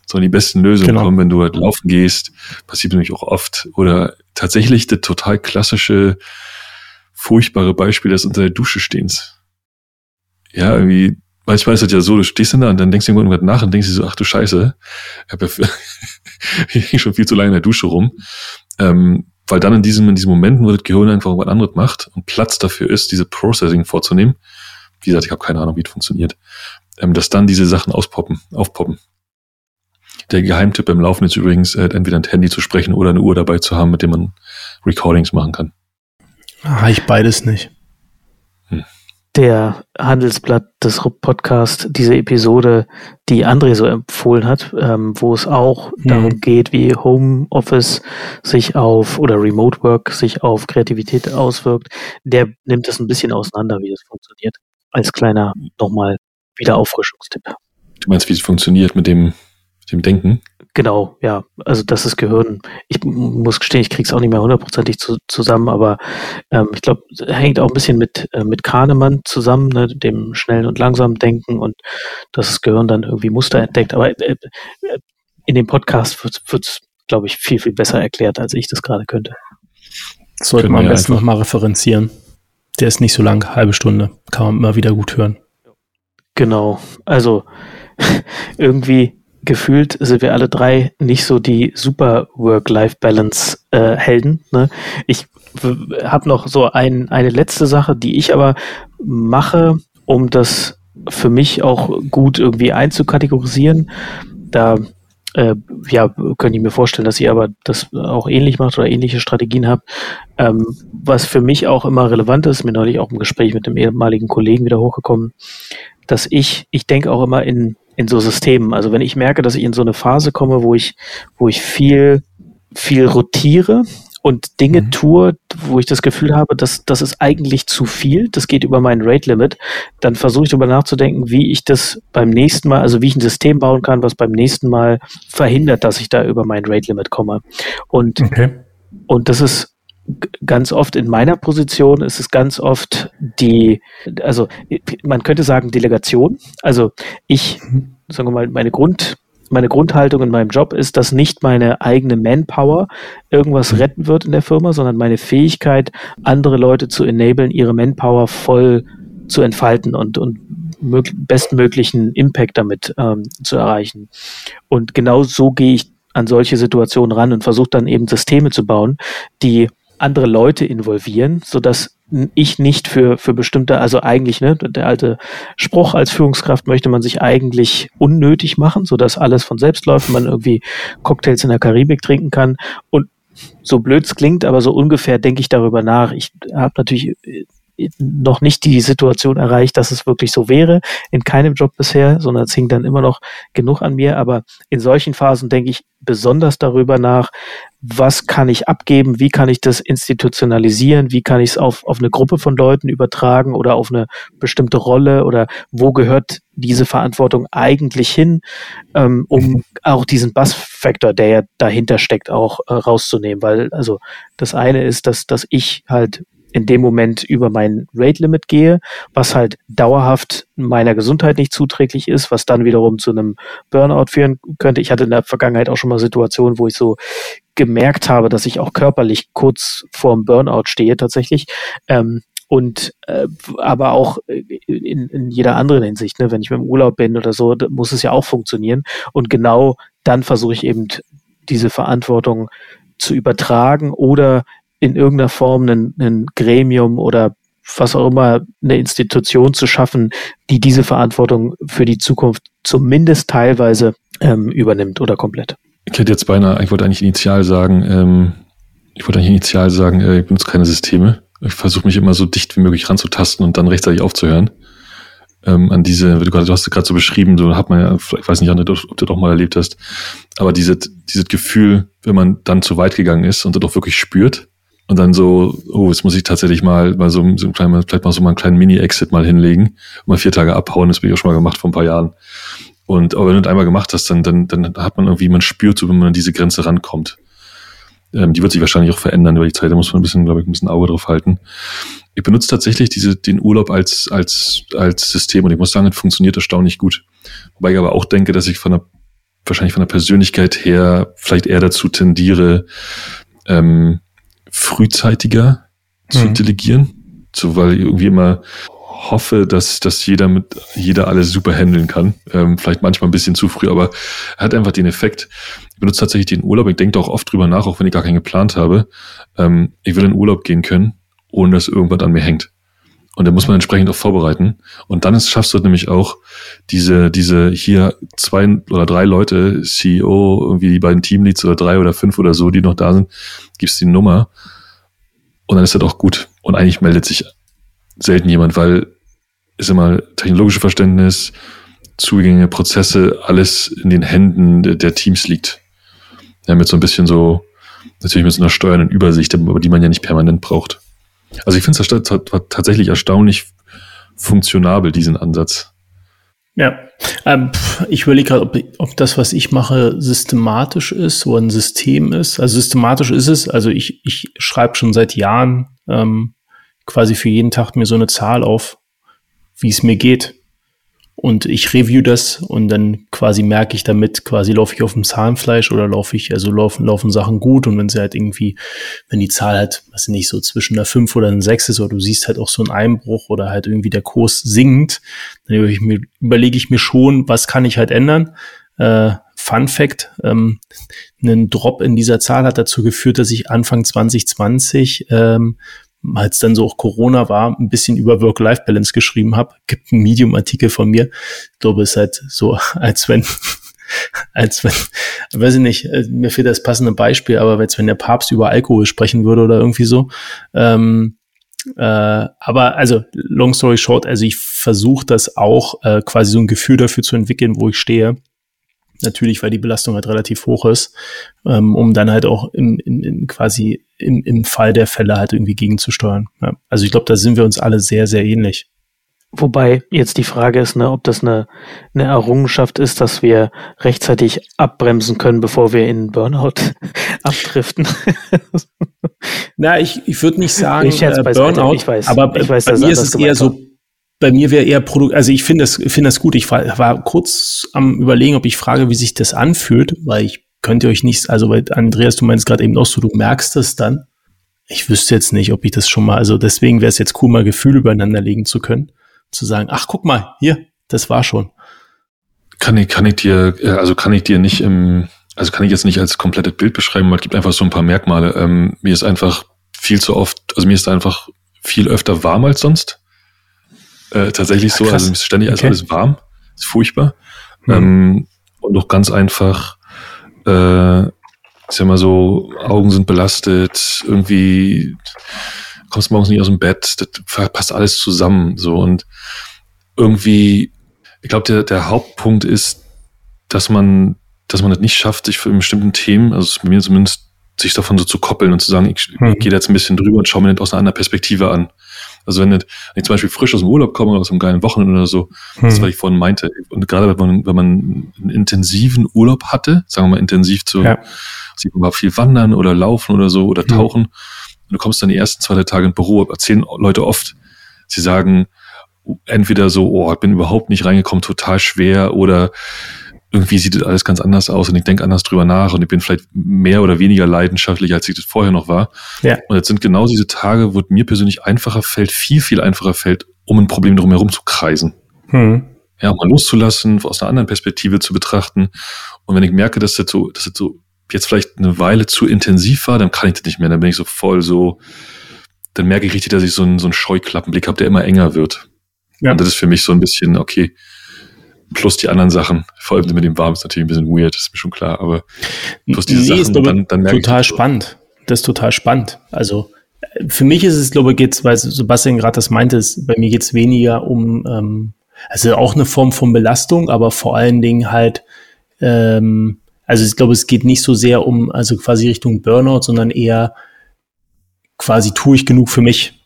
Speaker 3: Sondern die besten Lösungen genau. kommen, wenn du halt laufen gehst, passiert nämlich auch oft. Oder tatsächlich das total klassische, furchtbare Beispiel des unter der Dusche stehens. Ja, irgendwie, manchmal ist das ja so, du stehst dann da und dann denkst du irgendwann nach und denkst dir so, ach du Scheiße, ich habe ja schon viel zu lange in der Dusche rum. Ähm, weil dann in diesem, in diesen Momenten, wo das Gehirn einfach was anderes macht und Platz dafür ist, diese Processing vorzunehmen, wie gesagt, ich habe keine Ahnung, wie es funktioniert, ähm, dass dann diese Sachen auspoppen, aufpoppen. Der Geheimtipp beim Laufen ist übrigens, äh, entweder ein Handy zu sprechen oder eine Uhr dabei zu haben, mit dem man Recordings machen kann.
Speaker 1: Ah, ich beides nicht
Speaker 2: der Handelsblatt des Podcast diese Episode, die André so empfohlen hat, ähm, wo es auch mhm. darum geht, wie Homeoffice sich auf oder Remote Work sich auf Kreativität auswirkt, der nimmt das ein bisschen auseinander, wie das funktioniert. Als kleiner nochmal Wiederauffrischungstipp.
Speaker 3: Du meinst, wie es funktioniert mit dem, mit dem Denken?
Speaker 2: Genau, ja. Also das ist Gehirn. Ich muss gestehen, ich kriege es auch nicht mehr hundertprozentig zu, zusammen, aber ähm, ich glaube, hängt auch ein bisschen mit, äh, mit Kahnemann zusammen, ne, dem schnellen und langsamen Denken und das Gehirn dann irgendwie Muster entdeckt. Aber äh, äh in dem Podcast wird es, glaube ich, viel, viel besser erklärt, als ich das gerade könnte.
Speaker 1: Sollte man am besten nochmal referenzieren. Der ist nicht so lang, halbe Stunde. Kann man immer wieder gut hören.
Speaker 2: Genau. Also irgendwie gefühlt sind wir alle drei nicht so die super Work-Life-Balance-Helden. Äh, ne? Ich habe noch so ein, eine letzte Sache, die ich aber mache, um das für mich auch gut irgendwie einzukategorisieren. Da äh, ja, könnte ich mir vorstellen, dass ihr aber das auch ähnlich macht oder ähnliche Strategien habt. Ähm, was für mich auch immer relevant ist, mir neulich auch im Gespräch mit dem ehemaligen Kollegen wieder hochgekommen, dass ich, ich denke auch immer in in so Systemen. Also wenn ich merke, dass ich in so eine Phase komme, wo ich, wo ich viel viel rotiere und Dinge mhm. tue, wo ich das Gefühl habe, dass das ist eigentlich zu viel, das geht über mein Rate Limit, dann versuche ich darüber nachzudenken, wie ich das beim nächsten Mal, also wie ich ein System bauen kann, was beim nächsten Mal verhindert, dass ich da über mein Rate Limit komme. Und, okay. und das ist ganz oft in meiner Position ist es ganz oft die, also man könnte sagen Delegation. Also ich, sagen wir mal, meine Grund, meine Grundhaltung in meinem Job ist, dass nicht meine eigene Manpower irgendwas retten wird in der Firma, sondern meine Fähigkeit, andere Leute zu enablen, ihre Manpower voll zu entfalten und, und bestmöglichen Impact damit ähm, zu erreichen. Und genau so gehe ich an solche Situationen ran und versuche dann eben Systeme zu bauen, die andere Leute involvieren, sodass ich nicht für, für bestimmte, also eigentlich, ne, der alte Spruch als Führungskraft möchte man sich eigentlich unnötig machen, sodass alles von selbst läuft, man irgendwie Cocktails in der Karibik trinken kann. Und so blöd es klingt, aber so ungefähr denke ich darüber nach. Ich habe natürlich noch nicht die Situation erreicht, dass es wirklich so wäre. In keinem Job bisher, sondern es hing dann immer noch genug an mir. Aber in solchen Phasen denke ich besonders darüber nach, was kann ich abgeben, wie kann ich das institutionalisieren, wie kann ich es auf, auf eine Gruppe von Leuten übertragen oder auf eine bestimmte Rolle oder wo gehört diese Verantwortung eigentlich hin, ähm, um auch diesen Bass-Faktor, der ja dahinter steckt, auch äh, rauszunehmen. Weil also das eine ist, dass, dass ich halt in dem Moment über mein Rate-Limit gehe, was halt dauerhaft meiner Gesundheit nicht zuträglich ist, was dann wiederum zu einem Burnout führen könnte. Ich hatte in der Vergangenheit auch schon mal Situationen, wo ich so gemerkt habe, dass ich auch körperlich kurz vorm Burnout stehe tatsächlich. Ähm, und äh, aber auch in, in jeder anderen Hinsicht, ne? wenn ich mit dem Urlaub bin oder so, muss es ja auch funktionieren. Und genau dann versuche ich eben diese Verantwortung zu übertragen oder in irgendeiner Form ein, Gremium oder was auch immer, eine Institution zu schaffen, die diese Verantwortung für die Zukunft zumindest teilweise ähm, übernimmt oder komplett.
Speaker 3: Ich hätte jetzt beinahe, ich wollte eigentlich initial sagen, ähm, ich wollte eigentlich initial sagen, äh, ich benutze keine Systeme. Ich versuche mich immer so dicht wie möglich ranzutasten und dann rechtzeitig aufzuhören. Ähm, an diese, du, du hast gerade so beschrieben, so hat man ja, ich weiß nicht, ob du das auch mal erlebt hast, aber dieses, dieses Gefühl, wenn man dann zu weit gegangen ist und das auch wirklich spürt, und dann so, oh, jetzt muss ich tatsächlich mal, mal so, so ein kleinen, vielleicht mal so mal einen kleinen Mini-Exit mal hinlegen, mal vier Tage abhauen, das bin ich auch schon mal gemacht vor ein paar Jahren. Und aber wenn du das einmal gemacht hast, dann, dann, dann hat man irgendwie, man spürt so, wenn man an diese Grenze rankommt. Ähm, die wird sich wahrscheinlich auch verändern über die Zeit, da muss man ein bisschen, glaube ich, ein bisschen Auge drauf halten. Ich benutze tatsächlich diese, den Urlaub als, als, als System und ich muss sagen, es funktioniert erstaunlich gut. Wobei ich aber auch denke, dass ich von der, wahrscheinlich von der Persönlichkeit her vielleicht eher dazu tendiere, ähm, frühzeitiger zu mhm. delegieren. So, weil ich irgendwie immer hoffe, dass, dass jeder mit, jeder alles super handeln kann. Ähm, vielleicht manchmal ein bisschen zu früh, aber er hat einfach den Effekt. Ich benutze tatsächlich den Urlaub. Ich denke auch oft drüber nach, auch wenn ich gar keinen geplant habe. Ähm, ich will in Urlaub gehen können, ohne dass irgendwas an mir hängt. Und da muss man entsprechend auch vorbereiten. Und dann ist, schaffst du nämlich auch diese, diese hier zwei oder drei Leute, CEO, irgendwie die beiden Teamleads oder drei oder fünf oder so, die noch da sind, gibst die Nummer. Und dann ist das auch gut. Und eigentlich meldet sich selten jemand, weil ist immer technologische Verständnis, Zugänge, Prozesse, alles in den Händen der, der Teams liegt. Ja, mit so ein bisschen so, natürlich mit so einer steuernden Übersicht, aber die man ja nicht permanent braucht. Also ich finde es tatsächlich erstaunlich funktionabel, diesen Ansatz.
Speaker 1: Ja, ähm, ich überlege gerade, ob, ob das, was ich mache, systematisch ist oder ein System ist. Also systematisch ist es. Also ich, ich schreibe schon seit Jahren ähm, quasi für jeden Tag mir so eine Zahl auf, wie es mir geht und ich review das und dann quasi merke ich damit, quasi laufe ich auf dem Zahnfleisch oder laufe ich, also laufen, laufen Sachen gut und wenn sie halt irgendwie, wenn die Zahl halt, was nicht, so zwischen einer 5 oder einer 6 ist oder du siehst halt auch so einen Einbruch oder halt irgendwie der Kurs sinkt, dann überlege ich mir, überlege ich mir schon, was kann ich halt ändern. Äh, Fun Fact, ähm, ein Drop in dieser Zahl hat dazu geführt, dass ich Anfang 2020 ähm, als dann so auch Corona war, ein bisschen über Work-Life-Balance geschrieben habe. Gibt einen Medium-Artikel von mir. Ich glaube, es ist halt so, als wenn, als wenn, weiß ich nicht, äh, mir fehlt das passende Beispiel, aber als wenn der Papst über Alkohol sprechen würde oder irgendwie so. Ähm, äh, aber also, long story short, also ich versuche das auch äh, quasi so ein Gefühl dafür zu entwickeln, wo ich stehe natürlich, weil die Belastung halt relativ hoch ist, ähm, um dann halt auch im, im, im quasi im, im Fall der Fälle halt irgendwie gegenzusteuern. Ja. Also ich glaube, da sind wir uns alle sehr, sehr ähnlich.
Speaker 2: Wobei jetzt die Frage ist, ne, ob das eine, eine Errungenschaft ist, dass wir rechtzeitig abbremsen können, bevor wir in Burnout abdriften.
Speaker 1: Na, ich, ich würde nicht sagen
Speaker 2: ich äh,
Speaker 1: Burnout, ich weiß, aber ich weiß, bei mir ist es eher so, bei mir wäre eher Produkt, also ich finde das, finde das gut. Ich war, war kurz am überlegen, ob ich frage, wie sich das anfühlt, weil ich könnte euch nicht, also weil Andreas, du meinst gerade eben auch so, du merkst es dann. Ich wüsste jetzt nicht, ob ich das schon mal, also deswegen wäre es jetzt cool, mal Gefühle übereinander legen zu können zu sagen, ach guck mal, hier, das war schon.
Speaker 3: Kann ich, kann ich dir, äh, also kann ich dir nicht im, also kann ich jetzt nicht als komplettes Bild beschreiben, weil es gibt einfach so ein paar Merkmale. Ähm, mir ist einfach viel zu oft, also mir ist einfach viel öfter warm als sonst. Äh, tatsächlich so, Krass. also ist ständig okay. alles warm. Ist furchtbar. Mhm. Ähm, und auch ganz einfach, äh, ist ja mal so, Augen sind belastet, irgendwie kommst morgens nicht aus dem Bett, das passt alles zusammen. So und irgendwie, ich glaube, der, der Hauptpunkt ist, dass man, dass man das nicht schafft, sich für bestimmten Themen, also bei mir zumindest, sich davon so zu koppeln und zu sagen, ich, mhm. ich gehe jetzt ein bisschen drüber und schaue mir das aus einer anderen Perspektive an. Also wenn, wenn ich zum Beispiel frisch aus dem Urlaub komme oder aus einem geilen Wochenende oder so, mhm. das, was ich vorhin meinte. Und gerade wenn man, wenn man einen intensiven Urlaub hatte, sagen wir mal intensiv zu, ja. sieht man mal viel wandern oder laufen oder so oder hm. tauchen, mhm du kommst dann die ersten zwei, drei Tage im Büro, erzählen Leute oft, sie sagen entweder so, oh, ich bin überhaupt nicht reingekommen, total schwer oder irgendwie sieht das alles ganz anders aus und ich denke anders drüber nach und ich bin vielleicht mehr oder weniger leidenschaftlich, als ich das vorher noch war. Ja. Und jetzt sind genau diese Tage, wo es mir persönlich einfacher fällt, viel, viel einfacher fällt, um ein Problem drumherum zu kreisen. Hm. Ja, mal loszulassen, aus einer anderen Perspektive zu betrachten. Und wenn ich merke, dass das so, dass das so jetzt vielleicht eine Weile zu intensiv war, dann kann ich das nicht mehr. Dann bin ich so voll so, dann merke ich richtig, dass ich so einen, so einen Scheuklappenblick habe, der immer enger wird. Ja. Und das ist für mich so ein bisschen, okay, plus die anderen Sachen, vor allem mit dem Warm ist natürlich ein bisschen weird, ist mir schon klar, aber plus diese nee,
Speaker 1: Sachen, dann, dann merke total ich. Total spannend. Das ist total spannend. Also, für mich ist es, glaube ich, geht's, weil Sebastian gerade das meinte, ist, bei mir geht es weniger um, ähm, also auch eine Form von Belastung, aber vor allen Dingen halt, ähm, also ich glaube, es geht nicht so sehr um, also quasi Richtung Burnout, sondern eher quasi tue ich genug für mich.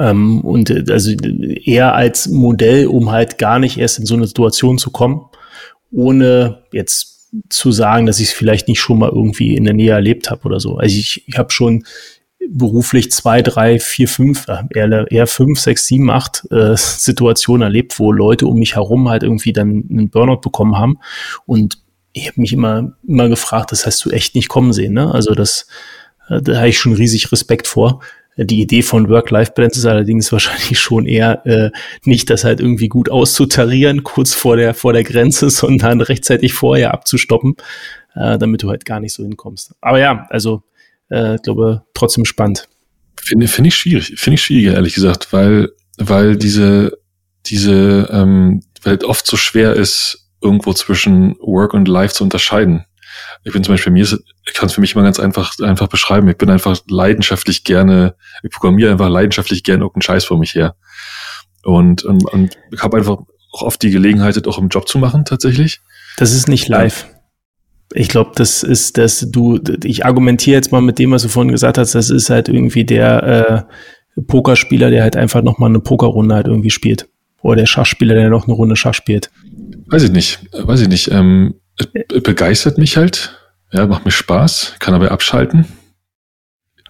Speaker 1: Ähm, und äh, also eher als Modell, um halt gar nicht erst in so eine Situation zu kommen, ohne jetzt zu sagen, dass ich es vielleicht nicht schon mal irgendwie in der Nähe erlebt habe oder so. Also ich, ich habe schon beruflich zwei, drei, vier, fünf, äh, eher, eher fünf, sechs, sieben, acht äh, Situationen erlebt, wo Leute um mich herum halt irgendwie dann einen Burnout bekommen haben. Und ich habe mich immer, immer gefragt, das hast du echt nicht kommen sehen. Ne? Also das, äh, da habe ich schon riesig Respekt vor. Die Idee von Work-Life-Balance ist allerdings wahrscheinlich schon eher äh, nicht, das halt irgendwie gut auszutarieren, kurz vor der, vor der Grenze, sondern rechtzeitig vorher abzustoppen, äh, damit du halt gar nicht so hinkommst. Aber ja, also äh, glaube trotzdem spannend.
Speaker 3: Finde finde ich schwierig, finde ich schwieriger, ehrlich gesagt, weil, weil diese, diese, ähm, weil es oft so schwer ist, irgendwo zwischen Work und Life zu unterscheiden. Ich bin zum Beispiel, mir ist, ich kann es für mich mal ganz einfach, einfach beschreiben. Ich bin einfach leidenschaftlich gerne, ich programmiere einfach leidenschaftlich gerne irgendeinen Scheiß vor mich her. Und, und, und ich habe einfach auch oft die Gelegenheit, das auch im Job zu machen, tatsächlich.
Speaker 1: Das ist nicht live. Ich glaube, das ist, dass du, ich argumentiere jetzt mal mit dem, was du vorhin gesagt hast, das ist halt irgendwie der äh, Pokerspieler, der halt einfach nochmal eine Pokerrunde halt irgendwie spielt. Oder der Schachspieler, der noch eine Runde Schach spielt.
Speaker 3: Weiß ich nicht, weiß ich nicht. Ähm, es begeistert mich halt. Ja, macht mir Spaß, kann aber abschalten.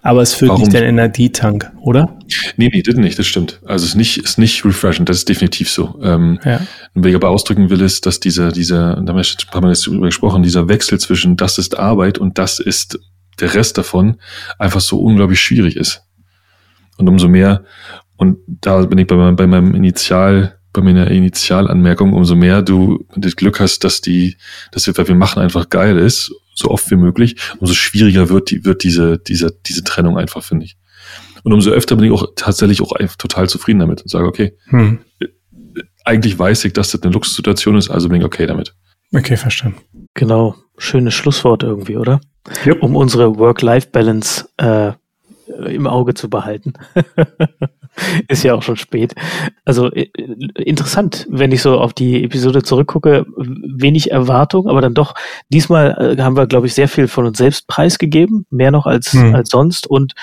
Speaker 1: Aber es füllt Warum? nicht deinen Energietank, oder?
Speaker 3: Nee, nee, das nicht, das stimmt. Also es ist nicht, ist nicht refreshing, das ist definitiv so. Ähm, ja. Was ich aber ausdrücken will, ist, dass dieser, dieser, da haben wir schon jetzt drüber gesprochen, dieser Wechsel zwischen das ist Arbeit und das ist der Rest davon einfach so unglaublich schwierig ist. Und umso mehr, und da bin ich bei meinem, bei meinem Initial, bei meiner Initialanmerkung, umso mehr du das Glück hast, dass die, dass wir, wir machen einfach geil ist, so oft wie möglich, umso schwieriger wird die, wird diese, diese, diese Trennung einfach, finde ich. Und umso öfter bin ich auch tatsächlich auch einfach total zufrieden damit und sage, okay, hm. eigentlich weiß ich, dass das eine Luxussituation ist, also bin ich okay damit.
Speaker 1: Okay, verstanden.
Speaker 2: Genau, schönes Schlusswort irgendwie, oder? Yep. Um unsere Work-Life-Balance äh, im Auge zu behalten. ist ja auch schon spät. Also äh, interessant, wenn ich so auf die Episode zurückgucke, wenig Erwartung, aber dann doch, diesmal äh, haben wir, glaube ich, sehr viel von uns selbst preisgegeben, mehr noch als, hm. als sonst und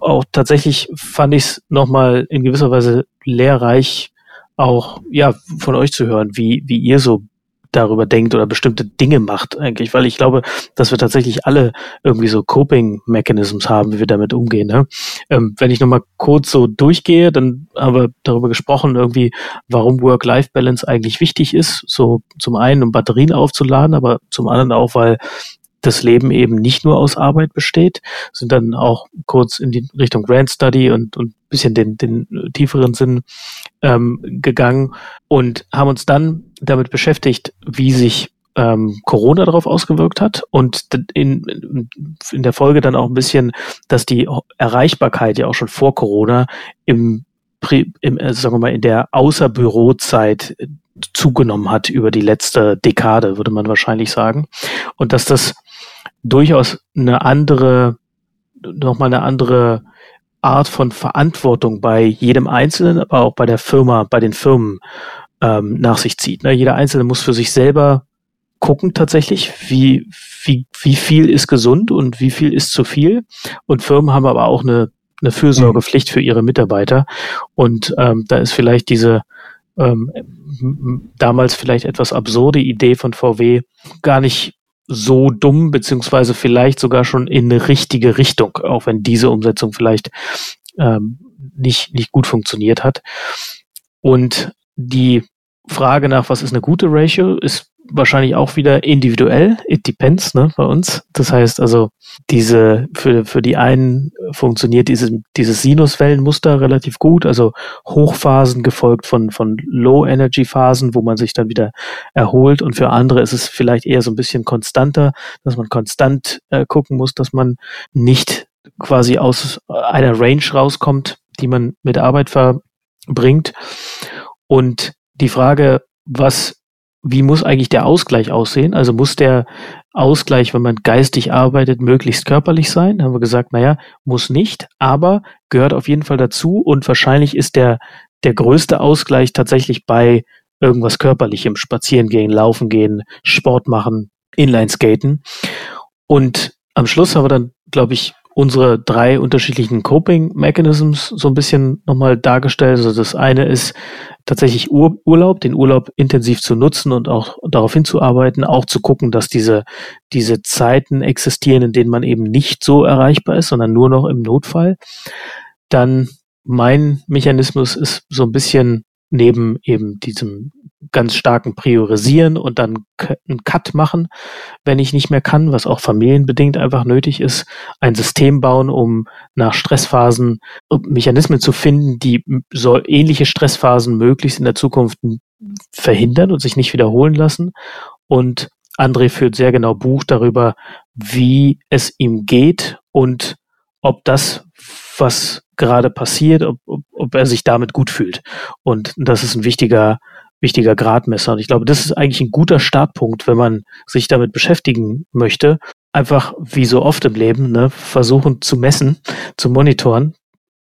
Speaker 2: auch tatsächlich fand ich es nochmal in gewisser Weise lehrreich, auch ja von euch zu hören, wie, wie ihr so darüber denkt oder bestimmte Dinge macht eigentlich, weil ich glaube, dass wir tatsächlich alle irgendwie so Coping-Mechanisms haben, wie wir damit umgehen. Ne? Ähm, wenn ich nochmal kurz so durchgehe, dann haben wir darüber gesprochen, irgendwie, warum Work-Life-Balance eigentlich wichtig ist. So zum einen, um Batterien aufzuladen, aber zum anderen auch, weil das Leben eben nicht nur aus Arbeit besteht, sind dann auch kurz in die Richtung Grant Study und, und bisschen den, den tieferen Sinn ähm, gegangen und haben uns dann damit beschäftigt, wie sich ähm, Corona darauf ausgewirkt hat und in, in der Folge dann auch ein bisschen, dass die Erreichbarkeit ja auch schon vor Corona im, im äh, sagen wir mal, in der Außerbürozeit zugenommen hat über die letzte Dekade, würde man wahrscheinlich sagen. Und dass das durchaus eine andere, nochmal eine andere Art von Verantwortung bei jedem Einzelnen, aber auch bei der Firma, bei den Firmen ähm, nach sich zieht. Ne? Jeder Einzelne muss für sich selber gucken tatsächlich, wie, wie, wie viel ist gesund und wie viel ist zu viel. Und Firmen haben aber auch eine, eine Fürsorgepflicht für ihre Mitarbeiter. Und ähm, da ist vielleicht diese ähm, damals vielleicht etwas absurde Idee von VW gar nicht so dumm, beziehungsweise vielleicht sogar schon in eine richtige Richtung, auch wenn diese Umsetzung vielleicht ähm, nicht, nicht gut funktioniert hat. Und die Frage nach, was ist eine gute Ratio, ist wahrscheinlich auch wieder individuell. It depends, ne, bei uns. Das heißt also, diese, für, für die einen funktioniert dieses, dieses Sinuswellenmuster relativ gut, also Hochphasen gefolgt von, von Low-Energy-Phasen, wo man sich dann wieder erholt. Und für andere ist es vielleicht eher so ein bisschen konstanter, dass man konstant äh, gucken muss, dass man nicht quasi aus einer Range rauskommt, die man mit Arbeit verbringt. Und die Frage, was wie muss eigentlich der Ausgleich aussehen? Also muss der Ausgleich, wenn man geistig arbeitet, möglichst körperlich sein? Haben wir gesagt, naja, muss nicht, aber gehört auf jeden Fall dazu und wahrscheinlich ist der, der größte Ausgleich tatsächlich bei irgendwas körperlichem, spazieren gehen, laufen gehen, Sport machen, Inlineskaten. Und am Schluss haben wir dann, glaube ich, unsere drei unterschiedlichen Coping Mechanisms so ein bisschen nochmal dargestellt. Also das eine ist tatsächlich Ur Urlaub, den Urlaub intensiv zu nutzen und auch darauf hinzuarbeiten, auch zu gucken, dass diese, diese Zeiten existieren, in denen man eben nicht so erreichbar ist, sondern nur noch im Notfall. Dann mein Mechanismus ist so ein bisschen neben eben diesem ganz starken Priorisieren und dann einen Cut machen, wenn ich nicht mehr kann, was auch familienbedingt einfach nötig ist, ein System bauen, um nach Stressphasen Mechanismen zu finden, die so ähnliche Stressphasen möglichst in der Zukunft verhindern und sich nicht wiederholen lassen. Und André führt sehr genau Buch darüber, wie es ihm geht und ob das, was gerade passiert, ob, ob, ob er sich damit gut fühlt. Und das ist ein wichtiger wichtiger Gradmesser. Und ich glaube, das ist eigentlich ein guter Startpunkt, wenn man sich damit beschäftigen möchte. Einfach wie so oft im Leben, ne, versuchen zu messen, zu monitoren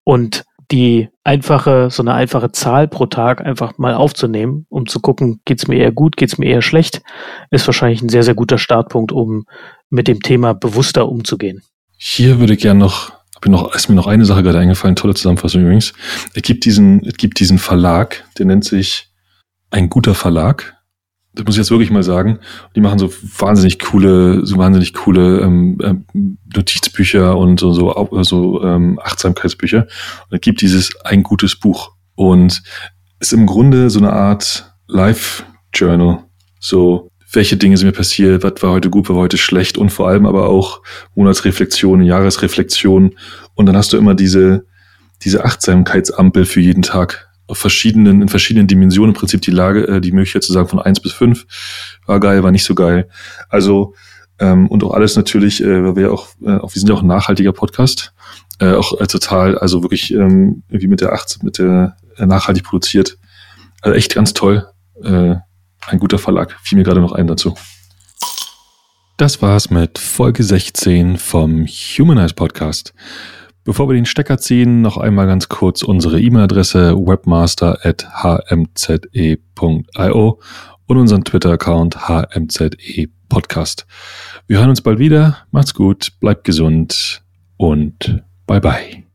Speaker 2: und die einfache, so eine einfache Zahl pro Tag einfach mal aufzunehmen, um zu gucken, geht's mir eher gut, geht's mir eher schlecht, ist wahrscheinlich ein sehr, sehr guter Startpunkt, um mit dem Thema bewusster umzugehen.
Speaker 3: Hier würde ich gerne noch, noch, ist mir noch eine Sache gerade eingefallen, tolle Zusammenfassung übrigens. Es gibt diesen, es gibt diesen Verlag, der nennt sich ein guter Verlag. Das muss ich jetzt wirklich mal sagen. Die machen so wahnsinnig coole, so wahnsinnig coole ähm, ähm, Notizbücher und so, so, so ähm, Achtsamkeitsbücher. Und es gibt dieses ein gutes Buch und ist im Grunde so eine Art Life-Journal. So, welche Dinge sind mir passiert, was war heute gut, was war heute schlecht und vor allem aber auch Monatsreflexion, Jahresreflexion. Und dann hast du immer diese, diese Achtsamkeitsampel für jeden Tag auf verschiedenen, in verschiedenen Dimensionen im Prinzip die Lage, äh, die Möglichkeit zu sagen von eins bis fünf war geil, war nicht so geil. Also ähm, und auch alles natürlich, äh, weil wir auch, äh, auch, wir sind ja auch ein nachhaltiger Podcast, äh, auch äh, total, also wirklich ähm, irgendwie mit der acht, mit der äh, nachhaltig produziert. Also echt ganz toll. Äh, ein guter Verlag. Fiel mir gerade noch ein dazu. Das war's mit Folge 16 vom Humanize Podcast. Bevor wir den Stecker ziehen, noch einmal ganz kurz unsere E-Mail-Adresse webmaster.hmze.io und unseren Twitter-Account hmze podcast. Wir hören uns bald wieder. Macht's gut, bleibt gesund und bye bye.